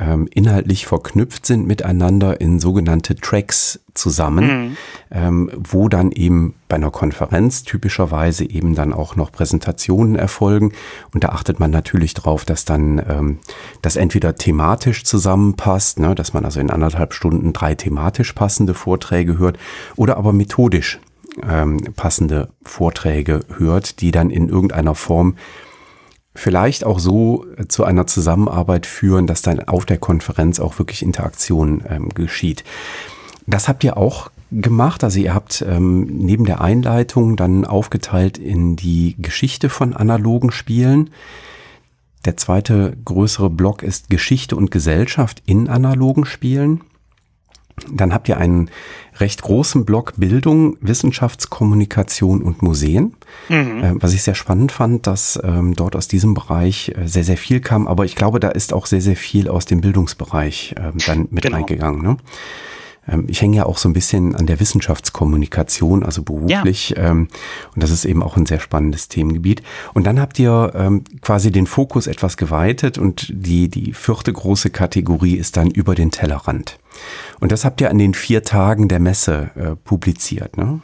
ähm, inhaltlich verknüpft sind miteinander in sogenannte Tracks zusammen, mhm. ähm, wo dann eben bei einer Konferenz typischerweise eben dann auch noch Präsentationen erfolgen. Und da achtet man natürlich drauf, dass dann ähm, das entweder thematisch zusammenpasst, ne, dass man also in anderthalb Stunden drei thematisch passende Vorträge hört, oder aber methodisch ähm, passende Vorträge hört, die dann in irgendeiner Form vielleicht auch so äh, zu einer Zusammenarbeit führen, dass dann auf der Konferenz auch wirklich Interaktion ähm, geschieht. Das habt ihr auch gemacht. Also ihr habt ähm, neben der Einleitung dann aufgeteilt in die Geschichte von analogen Spielen. Der zweite größere Block ist Geschichte und Gesellschaft in analogen Spielen. Dann habt ihr einen recht großen Block Bildung, Wissenschaftskommunikation und Museen. Mhm. Äh, was ich sehr spannend fand, dass ähm, dort aus diesem Bereich äh, sehr, sehr viel kam. Aber ich glaube, da ist auch sehr, sehr viel aus dem Bildungsbereich äh, dann mit genau. eingegangen. Ne? Ähm, ich hänge ja auch so ein bisschen an der Wissenschaftskommunikation, also beruflich. Ja. Ähm, und das ist eben auch ein sehr spannendes Themengebiet. Und dann habt ihr ähm, quasi den Fokus etwas geweitet und die, die vierte große Kategorie ist dann über den Tellerrand. Und das habt ihr an den vier Tagen der Messe äh, publiziert, ne?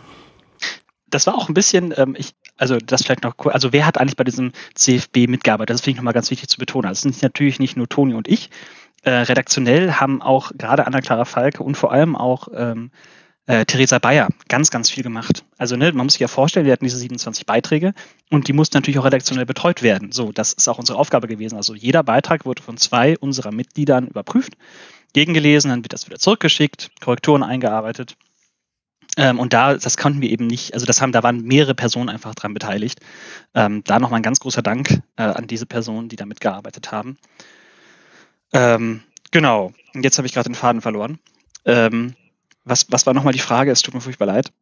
das war auch ein bisschen, ähm, ich, also das vielleicht noch, also wer hat eigentlich bei diesem CFB mitgearbeitet? Das finde ich nochmal ganz wichtig zu betonen. Also es sind natürlich nicht nur Toni und ich. Äh, redaktionell haben auch gerade Anna-Clara Falke und vor allem auch ähm, äh, Theresa Bayer ganz, ganz viel gemacht. Also ne, man muss sich ja vorstellen, wir hatten diese 27 Beiträge und die mussten natürlich auch redaktionell betreut werden. So, das ist auch unsere Aufgabe gewesen. Also jeder Beitrag wurde von zwei unserer Mitgliedern überprüft, gegengelesen, dann wird das wieder zurückgeschickt, Korrekturen eingearbeitet. Ähm, und da, das konnten wir eben nicht, also das haben, da waren mehrere Personen einfach dran beteiligt. Ähm, da nochmal ein ganz großer Dank äh, an diese Personen, die da mitgearbeitet haben. Ähm, genau, und jetzt habe ich gerade den Faden verloren. Ähm, was, was war nochmal die Frage? Es tut mir furchtbar leid.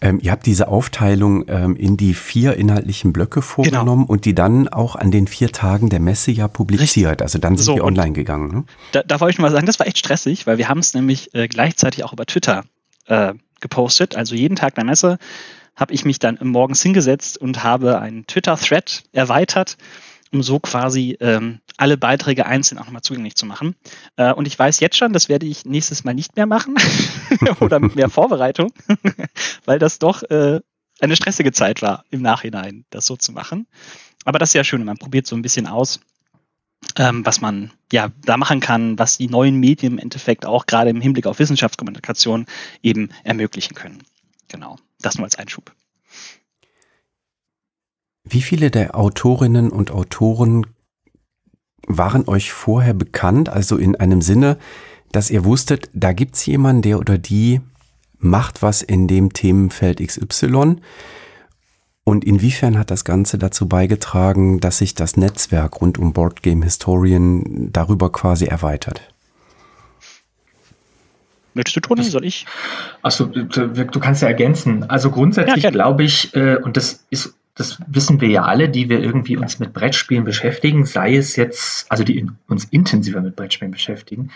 Ähm, ihr habt diese Aufteilung ähm, in die vier inhaltlichen Blöcke vorgenommen genau. und die dann auch an den vier Tagen der Messe ja publiziert. Richtig. Also dann sind so, die online gegangen. Ne? Da, da wollte ich nur mal sagen, das war echt stressig, weil wir haben es nämlich äh, gleichzeitig auch über Twitter äh, gepostet. Also jeden Tag der Messe habe ich mich dann morgens hingesetzt und habe einen Twitter-Thread erweitert um so quasi ähm, alle Beiträge einzeln auch nochmal zugänglich zu machen. Äh, und ich weiß jetzt schon, das werde ich nächstes Mal nicht mehr machen [LAUGHS] oder mit mehr Vorbereitung, [LAUGHS] weil das doch äh, eine stressige Zeit war im Nachhinein, das so zu machen. Aber das ist ja schön, man probiert so ein bisschen aus, ähm, was man ja da machen kann, was die neuen Medien im Endeffekt auch gerade im Hinblick auf Wissenschaftskommunikation eben ermöglichen können. Genau, das nur als Einschub. Wie viele der Autorinnen und Autoren waren euch vorher bekannt, also in einem Sinne, dass ihr wusstet, da gibt's jemanden, der oder die macht was in dem Themenfeld XY? Und inwiefern hat das Ganze dazu beigetragen, dass sich das Netzwerk rund um Boardgame Historian darüber quasi erweitert? Möchtest du, Toni? Soll ich? Achso, du, du, kannst ja ergänzen. Also grundsätzlich ja, glaube ich, äh, und das ist das wissen wir ja alle, die wir irgendwie uns mit Brettspielen beschäftigen, sei es jetzt, also die uns intensiver mit Brettspielen beschäftigen,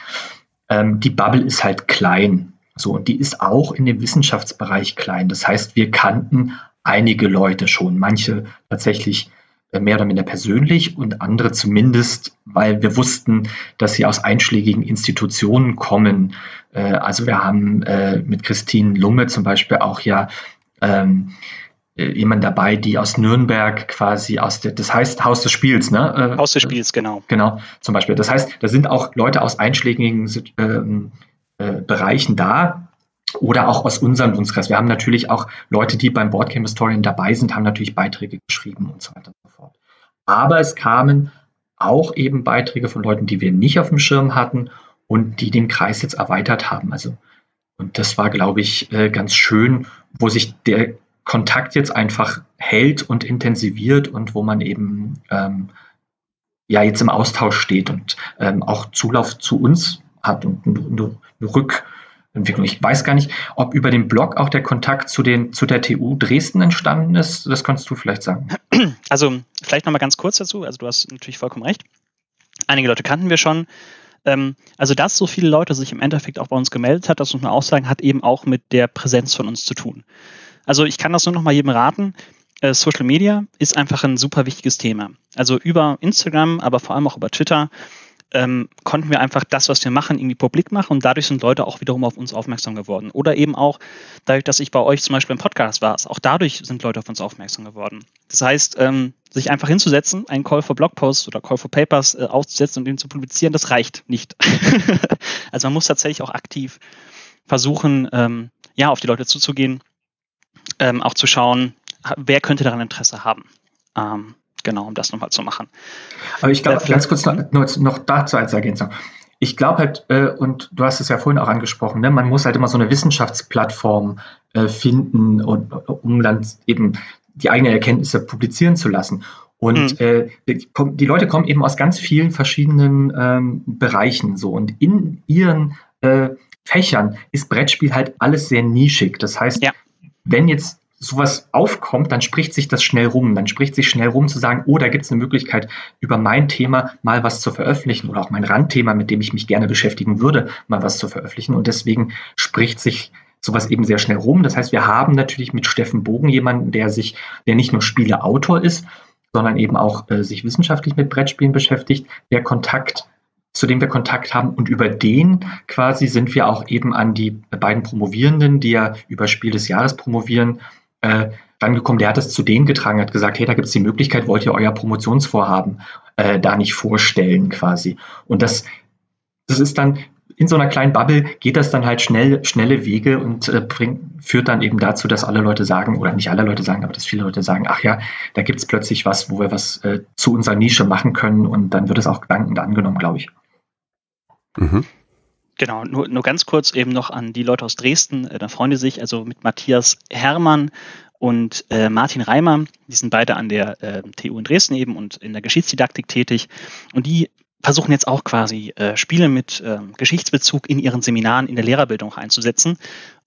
ähm, die Bubble ist halt klein. So, und die ist auch in dem Wissenschaftsbereich klein. Das heißt, wir kannten einige Leute schon, manche tatsächlich äh, mehr oder minder persönlich und andere zumindest, weil wir wussten, dass sie aus einschlägigen Institutionen kommen. Äh, also wir haben äh, mit Christine Lunge zum Beispiel auch ja ähm, äh, jemand dabei, die aus Nürnberg quasi aus der, das heißt Haus des Spiels, ne? Äh, Haus des Spiels, genau. Genau, zum Beispiel. Das heißt, da sind auch Leute aus einschlägigen ähm, äh, Bereichen da oder auch aus unserem Dunstkreis. Wir haben natürlich auch Leute, die beim Boardgame Historian dabei sind, haben natürlich Beiträge geschrieben und so weiter und so fort. Aber es kamen auch eben Beiträge von Leuten, die wir nicht auf dem Schirm hatten und die den Kreis jetzt erweitert haben. Also und das war, glaube ich, äh, ganz schön, wo sich der Kontakt jetzt einfach hält und intensiviert und wo man eben ähm, ja jetzt im Austausch steht und ähm, auch Zulauf zu uns hat und eine, Rückentwicklung. Ich weiß gar nicht, ob über den Blog auch der Kontakt zu, den, zu der TU Dresden entstanden ist. Das kannst du vielleicht sagen. [CLEARS THROAT] Also vielleicht nochmal ganz kurz dazu. Also du hast natürlich vollkommen recht. Einige Leute kannten wir schon. Ähm, also dass so viele Leute sich im Endeffekt auch bei uns gemeldet hat, das muss man auch sagen, hat eben auch mit der Präsenz von uns zu tun. Also ich kann das nur noch mal jedem raten. Äh, Social Media ist einfach ein super wichtiges Thema. Also über Instagram, aber vor allem auch über Twitter ähm, konnten wir einfach das, was wir machen, irgendwie publik machen und dadurch sind Leute auch wiederum auf uns aufmerksam geworden. Oder eben auch dadurch, dass ich bei euch zum Beispiel im Podcast war, auch dadurch sind Leute auf uns aufmerksam geworden. Das heißt, ähm, sich einfach hinzusetzen, einen Call for Blogposts oder Call for Papers äh, aufzusetzen und den zu publizieren, das reicht nicht. [LAUGHS] also man muss tatsächlich auch aktiv versuchen, ähm, ja, auf die Leute zuzugehen ähm, auch zu schauen, wer könnte daran Interesse haben. Ähm, genau, um das nochmal zu machen. Aber ich glaube, äh, ganz kurz noch, noch dazu als Ergänzung. Ich glaube halt, äh, und du hast es ja vorhin auch angesprochen, ne, man muss halt immer so eine Wissenschaftsplattform äh, finden, und, um dann eben die eigenen Erkenntnisse publizieren zu lassen. Und mhm. äh, die, die, Leute kommen eben aus ganz vielen verschiedenen ähm, Bereichen so. Und in ihren äh, Fächern ist Brettspiel halt alles sehr nischig. Das heißt, ja wenn jetzt sowas aufkommt, dann spricht sich das schnell rum. Dann spricht sich schnell rum zu sagen, oh, da gibt es eine Möglichkeit, über mein Thema mal was zu veröffentlichen oder auch mein Randthema, mit dem ich mich gerne beschäftigen würde, mal was zu veröffentlichen. Und deswegen spricht sich sowas eben sehr schnell rum. Das heißt, wir haben natürlich mit Steffen Bogen jemanden, der sich, der nicht nur Spieleautor ist, sondern eben auch äh, sich wissenschaftlich mit Brettspielen beschäftigt, der Kontakt zu dem wir Kontakt haben. Und über den quasi sind wir auch eben an die beiden Promovierenden, die ja über Spiel des Jahres promovieren, äh, rangekommen, der hat es zu denen getragen, hat gesagt, hey, da gibt es die Möglichkeit, wollt ihr euer Promotionsvorhaben äh, da nicht vorstellen quasi. Und das, das ist dann, in so einer kleinen Bubble geht das dann halt schnell, schnelle Wege und äh, bringt, führt dann eben dazu, dass alle Leute sagen, oder nicht alle Leute sagen, aber dass viele Leute sagen, ach ja, da gibt es plötzlich was, wo wir was äh, zu unserer Nische machen können und dann wird es auch dankend angenommen, glaube ich. Mhm. Genau, nur, nur ganz kurz eben noch an die Leute aus Dresden, äh, da freuen die sich, also mit Matthias Hermann und äh, Martin Reimer, die sind beide an der äh, TU in Dresden eben und in der Geschichtsdidaktik tätig und die versuchen jetzt auch quasi äh, Spiele mit äh, Geschichtsbezug in ihren Seminaren in der Lehrerbildung einzusetzen.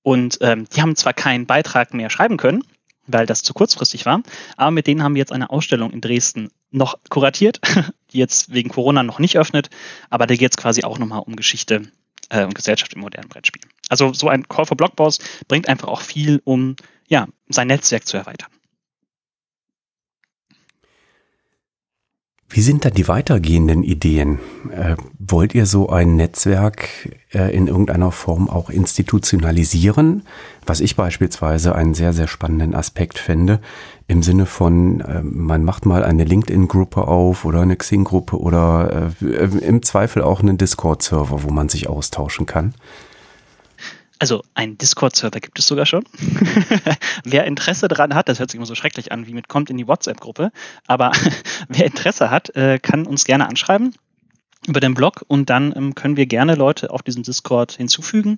Und ähm, die haben zwar keinen Beitrag mehr schreiben können, weil das zu kurzfristig war, aber mit denen haben wir jetzt eine Ausstellung in Dresden noch kuratiert, [LAUGHS] die jetzt wegen Corona noch nicht öffnet, aber da geht es quasi auch nochmal um Geschichte äh, und Gesellschaft im modernen Brettspiel. Also so ein Call for Blockboss bringt einfach auch viel, um ja, sein Netzwerk zu erweitern. Wie sind da die weitergehenden Ideen? Äh, wollt ihr so ein Netzwerk äh, in irgendeiner Form auch institutionalisieren? Was ich beispielsweise einen sehr, sehr spannenden Aspekt fände, im Sinne von, äh, man macht mal eine LinkedIn-Gruppe auf oder eine Xing-Gruppe oder äh, im Zweifel auch einen Discord-Server, wo man sich austauschen kann. Also ein Discord-Server gibt es sogar schon. [LAUGHS] wer Interesse daran hat, das hört sich immer so schrecklich an, wie mit kommt in die WhatsApp-Gruppe, aber [LAUGHS] wer Interesse hat, äh, kann uns gerne anschreiben über den Blog und dann ähm, können wir gerne Leute auf diesem Discord hinzufügen.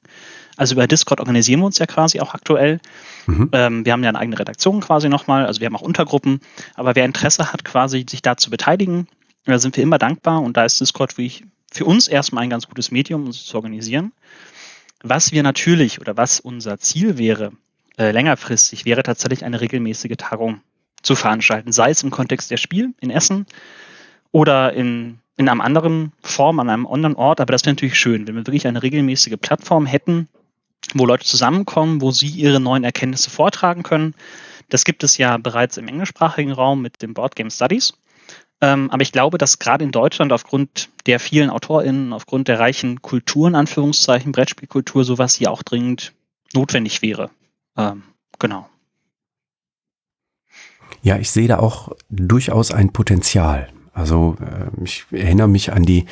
Also über Discord organisieren wir uns ja quasi auch aktuell. Mhm. Ähm, wir haben ja eine eigene Redaktion quasi nochmal, also wir haben auch Untergruppen, aber wer Interesse hat, quasi sich da zu beteiligen, da sind wir immer dankbar und da ist Discord wie ich, für uns erstmal ein ganz gutes Medium, uns zu organisieren. Was wir natürlich oder was unser Ziel wäre, äh, längerfristig, wäre tatsächlich eine regelmäßige Tagung zu veranstalten, sei es im Kontext der Spiel in Essen oder in, in einem anderen Form, an einem anderen Ort. Aber das wäre natürlich schön, wenn wir wirklich eine regelmäßige Plattform hätten, wo Leute zusammenkommen, wo sie ihre neuen Erkenntnisse vortragen können. Das gibt es ja bereits im englischsprachigen Raum mit dem Board Game Studies. Ähm, aber ich glaube, dass gerade in Deutschland aufgrund der vielen AutorInnen, aufgrund der reichen Kulturen, Anführungszeichen, Brettspielkultur, sowas hier auch dringend notwendig wäre. Ähm, genau. Ja, ich sehe da auch durchaus ein Potenzial. Also äh, ich erinnere mich an die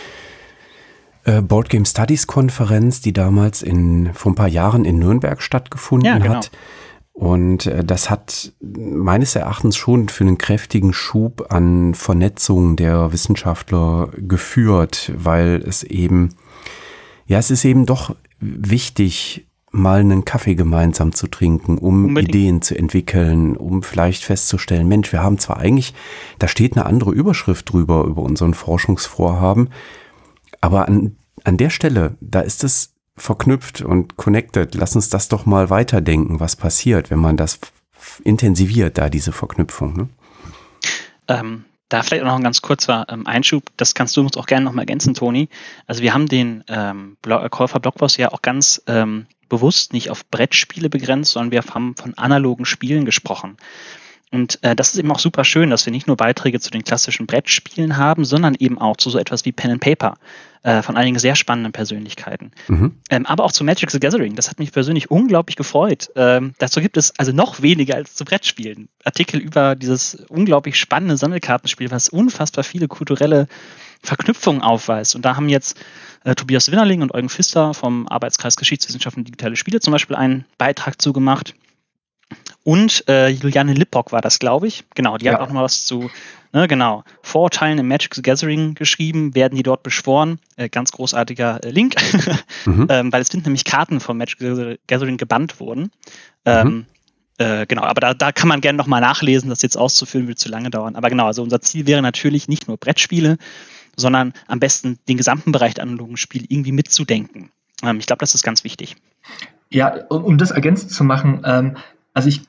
äh, Board Game Studies Konferenz, die damals in, vor ein paar Jahren in Nürnberg stattgefunden ja, genau. hat. Und äh, das hat meines Erachtens schon für einen kräftigen Schub an Vernetzung der Wissenschaftler geführt, weil es eben, ja, es ist eben doch wichtig, mal einen Kaffee gemeinsam zu trinken, um Unbedingt. Ideen zu entwickeln, um vielleicht festzustellen, Mensch, wir haben zwar eigentlich, da steht eine andere Überschrift drüber über unseren Forschungsvorhaben, aber an, an der Stelle, da ist es verknüpft und connected. Lass uns das doch mal weiterdenken, was passiert, wenn man das intensiviert, da diese Verknüpfung. Ne? Ähm, da vielleicht auch noch ein ganz kurzer ähm, Einschub, das kannst du uns auch gerne nochmal ergänzen, Toni. Also wir haben den ähm, Käufer Blockboss ja auch ganz ähm, bewusst nicht auf Brettspiele begrenzt, sondern wir haben von analogen Spielen gesprochen. Und äh, das ist eben auch super schön, dass wir nicht nur Beiträge zu den klassischen Brettspielen haben, sondern eben auch zu so etwas wie Pen and Paper äh, von einigen sehr spannenden Persönlichkeiten. Mhm. Ähm, aber auch zu Magic the Gathering. Das hat mich persönlich unglaublich gefreut. Ähm, dazu gibt es also noch weniger als zu Brettspielen. Artikel über dieses unglaublich spannende Sammelkartenspiel, was unfassbar viele kulturelle Verknüpfungen aufweist. Und da haben jetzt äh, Tobias Winnerling und Eugen Pfister vom Arbeitskreis Geschichtswissenschaften und digitale Spiele zum Beispiel einen Beitrag zugemacht. Und äh, Juliane Lippock war das, glaube ich. Genau, die ja. hat auch noch mal was zu, ne, genau, Vorurteilen im Magic the Gathering geschrieben, werden die dort beschworen. Äh, ganz großartiger äh, Link, [LAUGHS] mhm. ähm, weil es sind nämlich Karten von Magic the Gathering gebannt wurden. Ähm, mhm. Äh, genau, aber da, da kann man gerne nochmal nachlesen, das jetzt auszuführen würde zu lange dauern. Aber genau, also unser Ziel wäre natürlich nicht nur Brettspiele, sondern am besten den gesamten Bereich der analogen Spiele irgendwie mitzudenken. Ähm, ich glaube, das ist ganz wichtig. Ja, um, um das ergänzend zu machen, ähm, also ich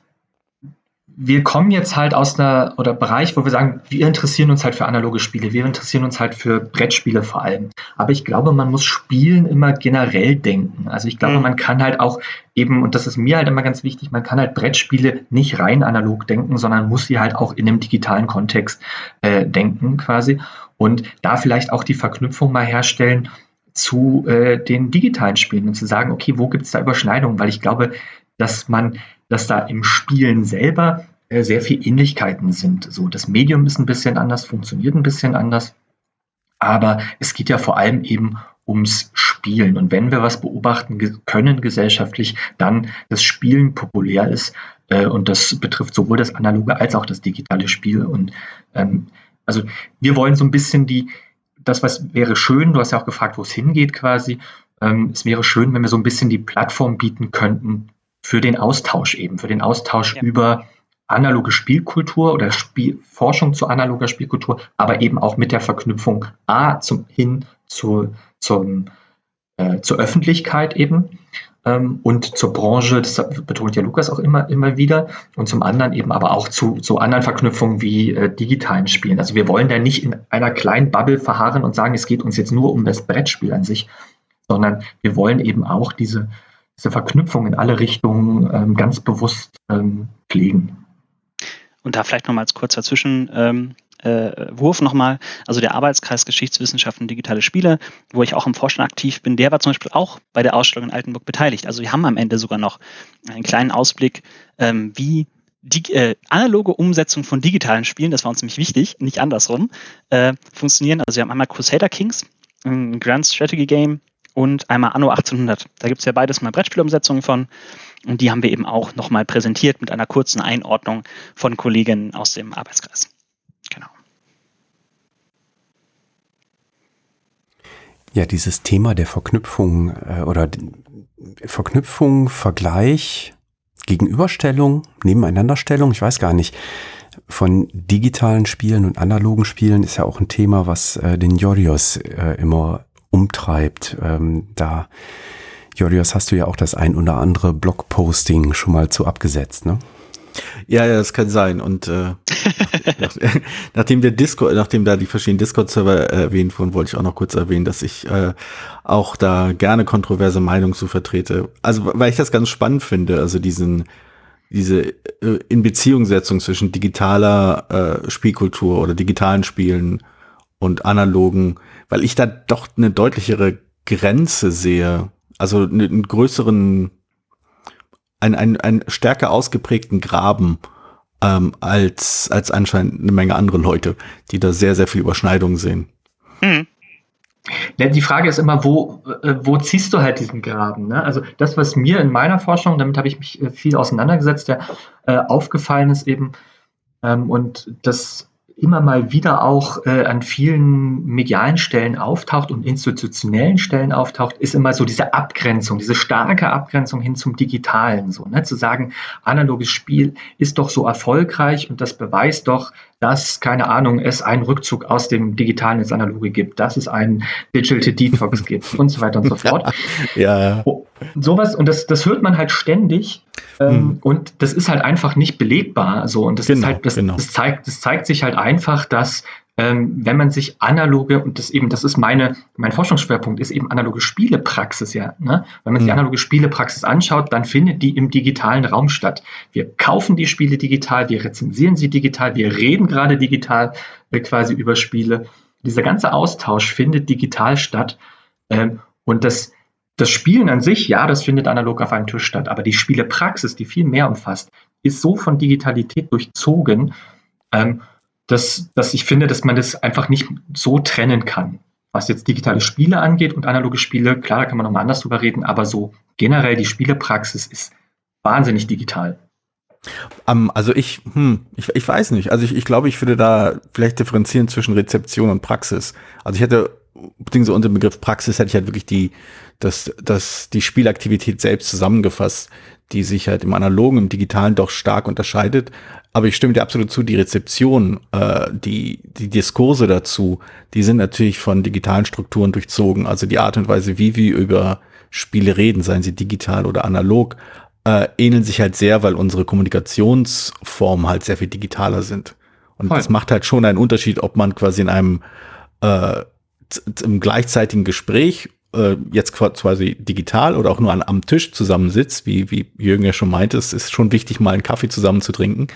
wir kommen jetzt halt aus einer oder Bereich, wo wir sagen, wir interessieren uns halt für analoge Spiele, wir interessieren uns halt für Brettspiele vor allem. Aber ich glaube, man muss Spielen immer generell denken. Also ich glaube, mhm. man kann halt auch eben, und das ist mir halt immer ganz wichtig, man kann halt Brettspiele nicht rein analog denken, sondern muss sie halt auch in einem digitalen Kontext äh, denken quasi. Und da vielleicht auch die Verknüpfung mal herstellen zu äh, den digitalen Spielen und zu sagen, okay, wo gibt es da Überschneidungen? Weil ich glaube, dass man, dass da im Spielen selber sehr viel Ähnlichkeiten sind. So, das Medium ist ein bisschen anders, funktioniert ein bisschen anders, aber es geht ja vor allem eben ums Spielen. Und wenn wir was beobachten können gesellschaftlich, dann, dass Spielen populär ist. Äh, und das betrifft sowohl das analoge als auch das digitale Spiel. Und ähm, also wir wollen so ein bisschen die, das, was wäre schön, du hast ja auch gefragt, wo es hingeht quasi. Ähm, es wäre schön, wenn wir so ein bisschen die Plattform bieten könnten für den Austausch eben, für den Austausch ja. über analoge Spielkultur oder Spiel, Forschung zu analoger Spielkultur, aber eben auch mit der Verknüpfung A zum, hin zu, zum, äh, zur Öffentlichkeit eben ähm, und zur Branche, das betont ja Lukas auch immer, immer wieder, und zum anderen eben aber auch zu, zu anderen Verknüpfungen wie äh, digitalen Spielen. Also wir wollen da nicht in einer kleinen Bubble verharren und sagen, es geht uns jetzt nur um das Brettspiel an sich, sondern wir wollen eben auch diese, diese Verknüpfung in alle Richtungen ähm, ganz bewusst ähm, pflegen. Und da vielleicht nochmal als kurzer Zwischenwurf ähm, äh, nochmal. Also der Arbeitskreis Geschichtswissenschaften digitale Spiele, wo ich auch im Vorstand aktiv bin, der war zum Beispiel auch bei der Ausstellung in Altenburg beteiligt. Also wir haben am Ende sogar noch einen kleinen Ausblick, ähm, wie die äh, analoge Umsetzung von digitalen Spielen, das war uns nämlich wichtig, nicht andersrum, äh, funktionieren. Also wir haben einmal Crusader Kings, ein Grand Strategy Game und einmal Anno 1800. Da gibt es ja beides mal Brettspielumsetzungen von. Und die haben wir eben auch nochmal präsentiert mit einer kurzen Einordnung von Kolleginnen aus dem Arbeitskreis. Genau. Ja, dieses Thema der Verknüpfung äh, oder Verknüpfung, Vergleich, Gegenüberstellung, Nebeneinanderstellung, ich weiß gar nicht, von digitalen Spielen und analogen Spielen ist ja auch ein Thema, was äh, den Jorios äh, immer umtreibt. Ähm, da Jorios, hast du ja auch das ein oder andere Blogposting schon mal zu abgesetzt, ne? Ja, ja, das kann sein. Und äh, [LAUGHS] nach, [LAUGHS] nachdem der Discord, nachdem da die verschiedenen Discord-Server erwähnt wurden, wollte ich auch noch kurz erwähnen, dass ich äh, auch da gerne kontroverse Meinungen zu vertrete. Also weil ich das ganz spannend finde, also diesen diese äh, Inbeziehungssetzung zwischen digitaler äh, Spielkultur oder digitalen Spielen und analogen, weil ich da doch eine deutlichere Grenze sehe also einen größeren, einen, einen, einen stärker ausgeprägten Graben ähm, als, als anscheinend eine Menge andere Leute, die da sehr, sehr viel Überschneidung sehen. Mhm. Die Frage ist immer, wo, äh, wo ziehst du halt diesen Graben? Ne? Also das, was mir in meiner Forschung, damit habe ich mich äh, viel auseinandergesetzt, ja, äh, aufgefallen ist eben, ähm, und das immer mal wieder auch äh, an vielen medialen Stellen auftaucht und institutionellen Stellen auftaucht, ist immer so diese Abgrenzung, diese starke Abgrenzung hin zum Digitalen. So, ne? Zu sagen, analoges Spiel ist doch so erfolgreich und das beweist doch, dass, keine Ahnung, es einen Rückzug aus dem Digitalen ins Analoge gibt, dass es einen Digital Detox [LAUGHS] gibt und so weiter und so fort. Ja. [LAUGHS] ja. Oh, sowas, und das, das hört man halt ständig. Ähm, hm. Und das ist halt einfach nicht belegbar. So, und das genau, ist halt, das, genau. das, zeigt, das zeigt sich halt einfach, dass ähm, wenn man sich analoge, und das eben, das ist meine, mein Forschungsschwerpunkt, ist eben analoge Spielepraxis, ja. Ne? Wenn man sich mhm. analoge Spielepraxis anschaut, dann findet die im digitalen Raum statt. Wir kaufen die Spiele digital, wir rezensieren sie digital, wir reden gerade digital äh, quasi über Spiele. Dieser ganze Austausch findet digital statt. Ähm, und das, das Spielen an sich, ja, das findet analog auf einem Tisch statt, aber die Spielepraxis, die viel mehr umfasst, ist so von Digitalität durchzogen, ähm, dass, dass ich finde, dass man das einfach nicht so trennen kann. Was jetzt digitale Spiele angeht und analoge Spiele, klar, da kann man nochmal anders drüber reden, aber so generell die Spielepraxis ist wahnsinnig digital. Um, ähm, also ich, hm, ich, ich weiß nicht. Also ich, ich glaube, ich würde da vielleicht differenzieren zwischen Rezeption und Praxis. Also ich hätte, beziehungsweise unter dem Begriff Praxis hätte ich halt wirklich die, das, das, die Spielaktivität selbst zusammengefasst, die sich halt im Analogen, im Digitalen doch stark unterscheidet. Aber ich stimme dir absolut zu, die Rezeption, äh, die, die Diskurse dazu, die sind natürlich von digitalen Strukturen durchzogen. Also die Art und Weise, wie wir über Spiele reden, seien sie digital oder analog, äh, ähneln sich halt sehr, weil unsere Kommunikationsformen halt sehr viel digitaler sind. Und Voll. das macht halt schon einen Unterschied, ob man quasi in einem äh, im gleichzeitigen Gespräch äh, jetzt quasi digital oder auch nur an, am Tisch zusammensitzt, wie, wie Jürgen ja schon meinte, es ist schon wichtig, mal einen Kaffee zusammen zu trinken.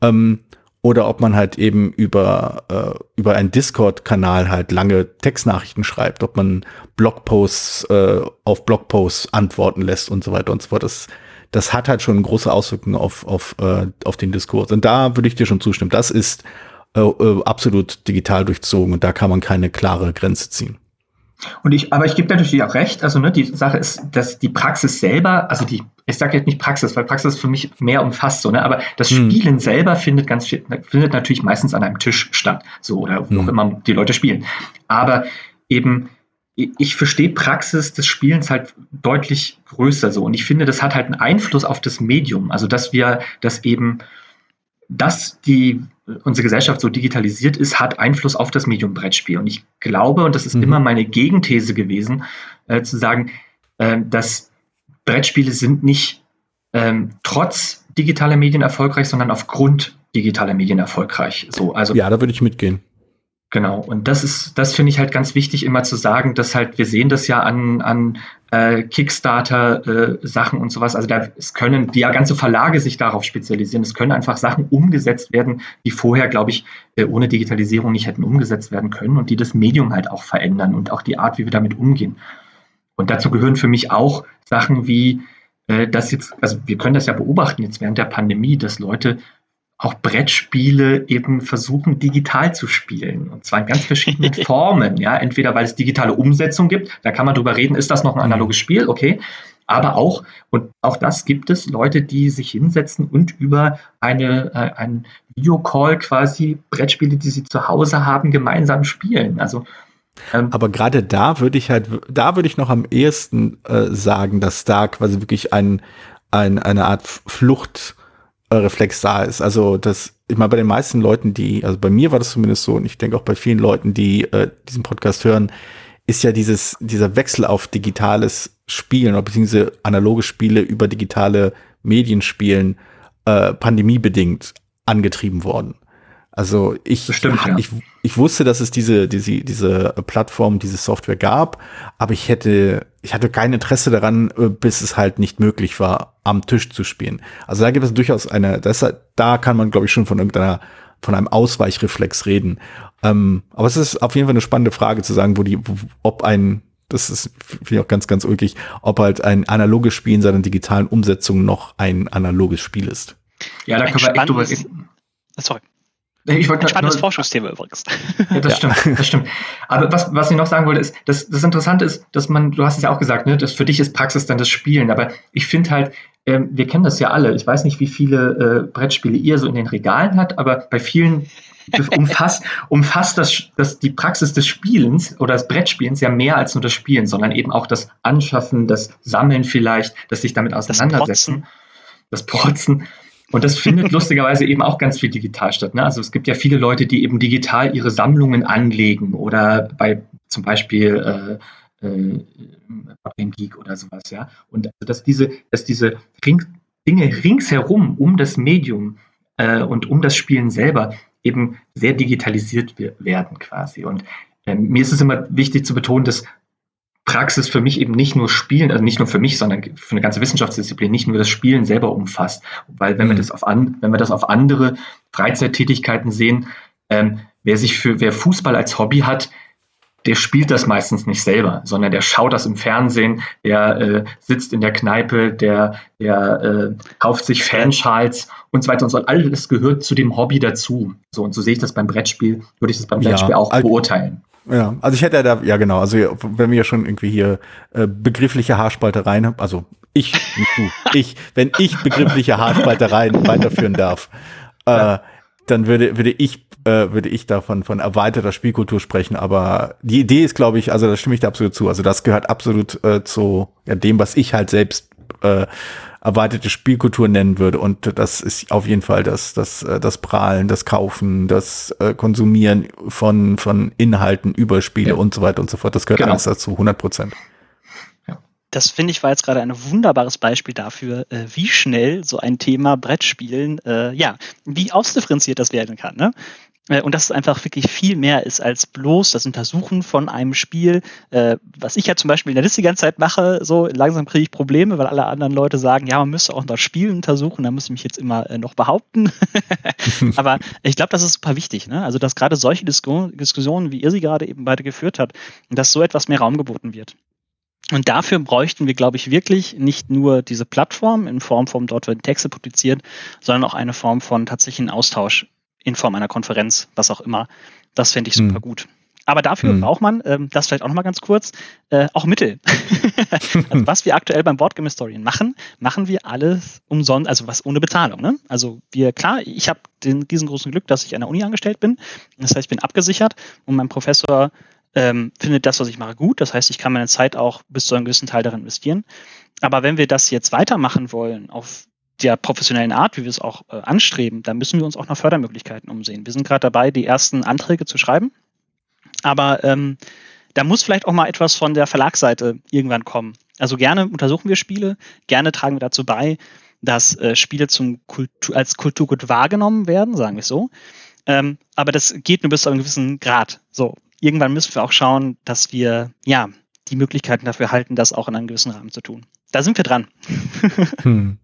Ähm, oder ob man halt eben über, äh, über einen Discord-Kanal halt lange Textnachrichten schreibt, ob man Blogposts äh, auf Blogposts antworten lässt und so weiter und so fort. Das, das hat halt schon große Auswirkungen auf, auf, äh, auf den Diskurs. Und da würde ich dir schon zustimmen. Das ist äh, äh, absolut digital durchzogen und da kann man keine klare Grenze ziehen. Und ich, aber ich gebe natürlich auch recht. Also ne, die Sache ist, dass die Praxis selber, also die, ich sage jetzt nicht Praxis, weil Praxis für mich mehr umfasst, so ne, aber das hm. Spielen selber findet ganz findet natürlich meistens an einem Tisch statt, so oder wo hm. auch immer die Leute spielen. Aber eben ich verstehe Praxis des Spielens halt deutlich größer so und ich finde, das hat halt einen Einfluss auf das Medium, also dass wir das eben, dass die unsere Gesellschaft so digitalisiert ist, hat Einfluss auf das Medium Brettspiel und ich glaube und das ist mhm. immer meine Gegenthese gewesen, äh, zu sagen, äh, dass Brettspiele sind nicht ähm, trotz digitaler Medien erfolgreich, sondern aufgrund digitaler Medien erfolgreich. So, also ja, da würde ich mitgehen. Genau, und das ist, das finde ich halt ganz wichtig, immer zu sagen, dass halt, wir sehen das ja an, an äh, Kickstarter-Sachen äh, und sowas. Also da es können die ja ganze Verlage sich darauf spezialisieren. Es können einfach Sachen umgesetzt werden, die vorher, glaube ich, äh, ohne Digitalisierung nicht hätten umgesetzt werden können und die das Medium halt auch verändern und auch die Art, wie wir damit umgehen. Und dazu gehören für mich auch Sachen wie, äh, dass jetzt, also wir können das ja beobachten jetzt während der Pandemie, dass Leute auch Brettspiele eben versuchen, digital zu spielen. Und zwar in ganz verschiedenen [LAUGHS] Formen. Ja, entweder weil es digitale Umsetzung gibt, da kann man drüber reden, ist das noch ein analoges Spiel? Okay. Aber auch, und auch das gibt es, Leute, die sich hinsetzen und über eine, äh, einen Videocall quasi Brettspiele, die sie zu Hause haben, gemeinsam spielen. Also ähm, aber gerade da würde ich halt, da würde ich noch am ehesten äh, sagen, dass da quasi wirklich ein, ein, eine Art Flucht Reflex da ist. Also das, ich meine, bei den meisten Leuten, die, also bei mir war das zumindest so, und ich denke auch bei vielen Leuten, die äh, diesen Podcast hören, ist ja dieses, dieser Wechsel auf digitales Spielen oder beziehungsweise analoge Spiele über digitale Medien spielen, äh, pandemiebedingt angetrieben worden. Also ich, Bestimmt, ja. Ich, wusste, dass es diese, diese, diese Plattform, diese Software gab, aber ich hätte, ich hatte kein Interesse daran, äh, bis es halt nicht möglich war, am Tisch zu spielen. Also da gibt es durchaus eine, das, da kann man, glaube ich, schon von irgendeiner, von einem Ausweichreflex reden. Ähm, aber es ist auf jeden Fall eine spannende Frage zu sagen, wo die, ob ein, das ist finde ich auch ganz, ganz ulkig, ob halt ein analoges Spiel in seiner digitalen Umsetzung noch ein analoges Spiel ist. Ja, da können wir echt drüber reden. Sorry. Ich wollte Ein spannendes nur, Forschungsthema übrigens. Ja, das stimmt, das stimmt. Aber was, was ich noch sagen wollte, ist, dass das Interessante ist, dass man, du hast es ja auch gesagt, ne, dass für dich ist Praxis dann das Spielen. Aber ich finde halt, ähm, wir kennen das ja alle. Ich weiß nicht, wie viele äh, Brettspiele ihr so in den Regalen habt, aber bei vielen [LAUGHS] umfasst, umfasst das, das die Praxis des Spielens oder des Brettspielens ja mehr als nur das Spielen, sondern eben auch das Anschaffen, das Sammeln vielleicht, das sich damit auseinandersetzen, das Protzen. Das Protzen. Und das findet lustigerweise eben auch ganz viel digital statt. Ne? Also es gibt ja viele Leute, die eben digital ihre Sammlungen anlegen oder bei zum Beispiel äh, äh, Geek oder sowas, ja. Und also, dass diese, dass diese Ring, Dinge ringsherum um das Medium äh, und um das Spielen selber eben sehr digitalisiert werden quasi. Und äh, mir ist es immer wichtig zu betonen, dass Praxis für mich eben nicht nur Spielen, also nicht nur für mich, sondern für eine ganze Wissenschaftsdisziplin nicht nur das Spielen selber umfasst. Weil wenn mhm. wir das auf an, wenn wir das auf andere Freizeittätigkeiten sehen, ähm, wer sich für, wer Fußball als Hobby hat, der spielt das meistens nicht selber, sondern der schaut das im Fernsehen, der äh, sitzt in der Kneipe, der, der äh, kauft sich Fanschals und so weiter und so. Alles gehört zu dem Hobby dazu. So, und so sehe ich das beim Brettspiel, würde ich das beim Brettspiel ja, auch beurteilen. Ja, also ich hätte da, ja genau, also wenn wir schon irgendwie hier äh, begriffliche Haarspaltereien haben, also ich, nicht du, [LAUGHS] ich, wenn ich begriffliche Haarspaltereien weiterführen darf, äh, dann würde, würde ich, äh, würde ich davon von erweiterter Spielkultur sprechen, aber die Idee ist, glaube ich, also da stimme ich da absolut zu, also das gehört absolut äh, zu ja, dem, was ich halt selbst äh, erweiterte Spielkultur nennen würde. Und das ist auf jeden Fall das, das, äh, das Prahlen, das Kaufen, das äh, Konsumieren von, von Inhalten über Spiele ja. und so weiter und so fort. Das gehört genau. alles dazu, 100 Prozent. Das finde ich war jetzt gerade ein wunderbares Beispiel dafür, äh, wie schnell so ein Thema Brettspielen, äh, ja, wie ausdifferenziert das werden kann. Ne? Äh, und dass es einfach wirklich viel mehr ist als bloß das Untersuchen von einem Spiel, äh, was ich ja zum Beispiel in der Liste die ganze Zeit mache, so langsam kriege ich Probleme, weil alle anderen Leute sagen, ja, man müsste auch das Spiel untersuchen, da muss ich mich jetzt immer äh, noch behaupten. [LAUGHS] Aber ich glaube, das ist super wichtig, ne? Also, dass gerade solche Disku Diskussionen, wie ihr sie gerade eben beide geführt habt, dass so etwas mehr Raum geboten wird. Und dafür bräuchten wir, glaube ich, wirklich nicht nur diese Plattform in Form von dort werden Texte publiziert, sondern auch eine Form von tatsächlichen Austausch in Form einer Konferenz, was auch immer. Das fände ich super hm. gut. Aber dafür hm. braucht man, ähm, das vielleicht auch nochmal ganz kurz, äh, auch Mittel. [LAUGHS] also was wir aktuell beim Boardgame Historian machen, machen wir alles umsonst, also was ohne Bezahlung. Ne? Also wir, klar, ich habe den riesengroßen Glück, dass ich an der Uni angestellt bin. Das heißt, ich bin abgesichert und mein Professor ähm, findet das, was ich mache, gut. Das heißt, ich kann meine Zeit auch bis zu einem gewissen Teil darin investieren. Aber wenn wir das jetzt weitermachen wollen, auf der professionellen Art, wie wir es auch äh, anstreben, dann müssen wir uns auch nach Fördermöglichkeiten umsehen. Wir sind gerade dabei, die ersten Anträge zu schreiben. Aber ähm, da muss vielleicht auch mal etwas von der Verlagsseite irgendwann kommen. Also gerne untersuchen wir Spiele, gerne tragen wir dazu bei, dass äh, Spiele zum Kultur, als Kulturgut wahrgenommen werden, sagen wir es so. Ähm, aber das geht nur bis zu einem gewissen Grad. So, irgendwann müssen wir auch schauen, dass wir ja die Möglichkeiten dafür halten, das auch in einem gewissen Rahmen zu tun. Da sind wir dran. hm.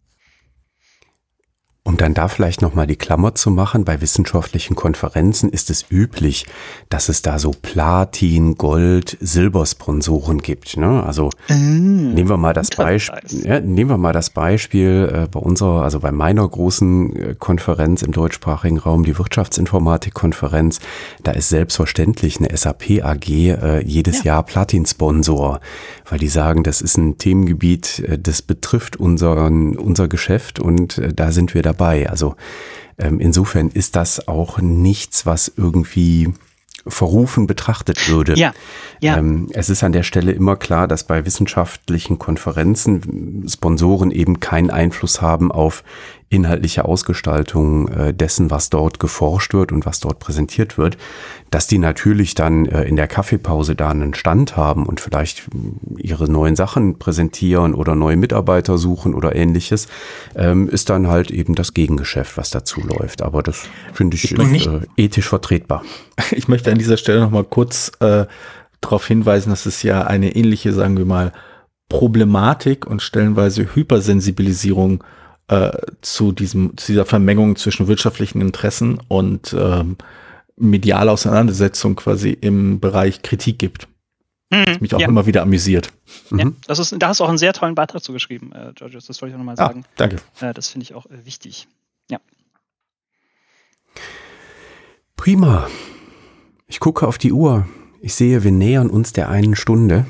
Um dann da vielleicht nochmal die Klammer zu machen, bei wissenschaftlichen Konferenzen ist es üblich, dass es da so Platin, Gold, Silbersponsoren gibt. Ne? Also mm, nehmen wir mal das Beispiel, ja, nehmen wir mal das Beispiel äh, bei unserer, also bei meiner großen äh, Konferenz im deutschsprachigen Raum, die Wirtschaftsinformatik-Konferenz, da ist selbstverständlich eine SAP AG äh, jedes ja. Jahr Platin-Sponsor, weil die sagen, das ist ein Themengebiet, äh, das betrifft unseren, unser Geschäft und äh, da sind wir dabei dabei. Also ähm, insofern ist das auch nichts, was irgendwie verrufen betrachtet würde. Ja, ja. Ähm, es ist an der Stelle immer klar, dass bei wissenschaftlichen Konferenzen Sponsoren eben keinen Einfluss haben auf inhaltliche Ausgestaltung äh, dessen, was dort geforscht wird und was dort präsentiert wird, dass die natürlich dann äh, in der Kaffeepause da einen Stand haben und vielleicht äh, ihre neuen Sachen präsentieren oder neue Mitarbeiter suchen oder ähnliches, ähm, ist dann halt eben das Gegengeschäft, was dazu läuft. Aber das finde ich, ich ist, äh, ethisch vertretbar. [LAUGHS] Ich möchte an dieser Stelle noch mal kurz äh, darauf hinweisen, dass es ja eine ähnliche, sagen wir mal, Problematik und stellenweise Hypersensibilisierung äh, zu diesem, zu dieser Vermengung zwischen wirtschaftlichen Interessen und ähm, mediale Auseinandersetzung quasi im Bereich Kritik gibt. Mhm, das mich auch ja. immer wieder amüsiert. Ja, mhm. das ist, da hast du auch einen sehr tollen Beitrag zugeschrieben, äh, Georgios, das wollte ich auch nochmal ah, sagen. Ah, danke. Äh, das finde ich auch äh, wichtig. Ja. Prima. Ich gucke auf die Uhr. Ich sehe, wir nähern uns der einen Stunde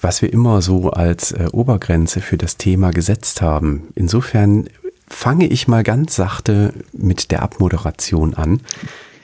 was wir immer so als äh, Obergrenze für das Thema gesetzt haben. Insofern fange ich mal ganz sachte mit der Abmoderation an.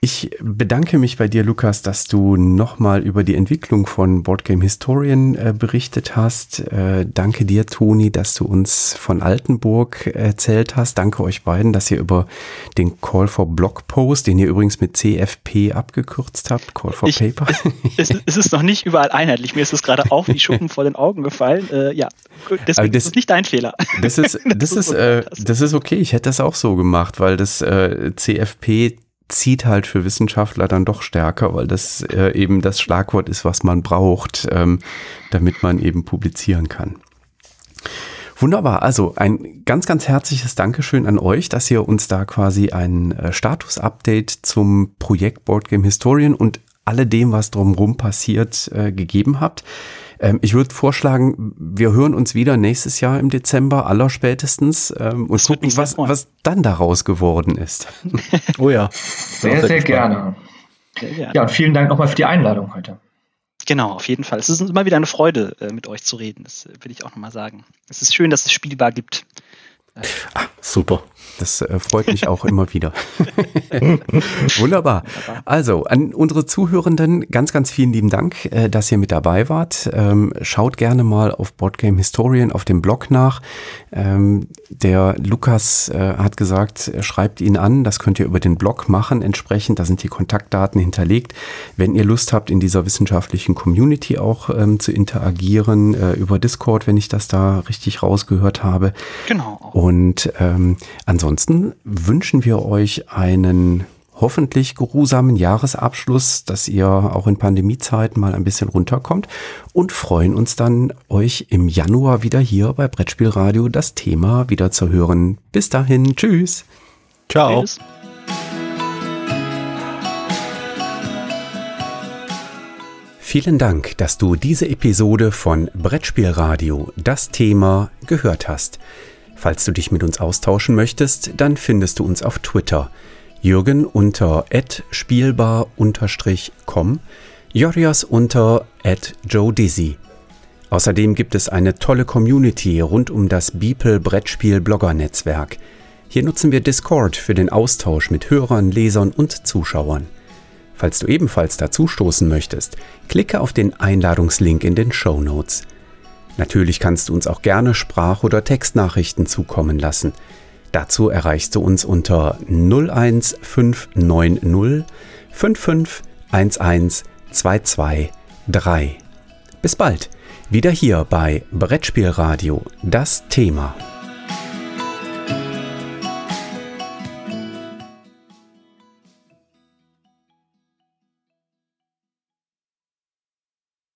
Ich bedanke mich bei dir, Lukas, dass du nochmal über die Entwicklung von Boardgame Historian äh, berichtet hast. Äh, danke dir, Toni, dass du uns von Altenburg erzählt hast. Danke euch beiden, dass ihr über den Call for Blogpost, den ihr übrigens mit CFP abgekürzt habt, Call for ich, Paper. Es, es, ist noch nicht überall einheitlich. Mir ist es gerade auch wie Schuppen vor den Augen gefallen. Äh, ja, deswegen das, ist nicht dein Fehler. Das ist, [LAUGHS] das, das ist, äh, das ist okay. Ich hätte das auch so gemacht, weil das äh, CFP zieht halt für Wissenschaftler dann doch stärker, weil das äh, eben das Schlagwort ist, was man braucht, ähm, damit man eben publizieren kann. Wunderbar, also ein ganz, ganz herzliches Dankeschön an euch, dass ihr uns da quasi ein äh, Status-Update zum Projekt Board Game Historian und alledem, was drumherum passiert, äh, gegeben habt. Ähm, ich würde vorschlagen, wir hören uns wieder nächstes Jahr im Dezember, allerspätestens, ähm, und gucken, was, was dann daraus geworden ist. [LAUGHS] oh ja. Sehr, sehr gerne. sehr gerne. Ja, und vielen Dank nochmal für die Einladung heute. Genau, auf jeden Fall. Es ist immer wieder eine Freude, äh, mit euch zu reden. Das äh, will ich auch nochmal sagen. Es ist schön, dass es spielbar gibt. Ah, super. Das äh, freut mich auch immer wieder. [LAUGHS] Wunderbar. Also, an unsere Zuhörenden ganz, ganz vielen lieben Dank, äh, dass ihr mit dabei wart. Ähm, schaut gerne mal auf Boardgame Historian auf dem Blog nach. Ähm, der Lukas äh, hat gesagt, schreibt ihn an. Das könnt ihr über den Blog machen entsprechend. Da sind die Kontaktdaten hinterlegt. Wenn ihr Lust habt, in dieser wissenschaftlichen Community auch ähm, zu interagieren, äh, über Discord, wenn ich das da richtig rausgehört habe. Genau. Und ähm, ansonsten wünschen wir euch einen hoffentlich geruhsamen Jahresabschluss, dass ihr auch in Pandemiezeiten mal ein bisschen runterkommt und freuen uns dann, euch im Januar wieder hier bei Brettspielradio das Thema wieder zu hören. Bis dahin, tschüss. Ciao. Tschüss. Vielen Dank, dass du diese Episode von Brettspielradio, das Thema, gehört hast. Falls du dich mit uns austauschen möchtest, dann findest du uns auf Twitter. Jürgen unter spielbar-com, Jorias unter Joe Dizzy. Außerdem gibt es eine tolle Community rund um das Beeple Brettspiel Blogger Netzwerk. Hier nutzen wir Discord für den Austausch mit Hörern, Lesern und Zuschauern. Falls du ebenfalls dazustoßen möchtest, klicke auf den Einladungslink in den Show Notes. Natürlich kannst du uns auch gerne Sprach- oder Textnachrichten zukommen lassen. Dazu erreichst du uns unter 01590 5511 223. Bis bald! Wieder hier bei Brettspielradio, das Thema.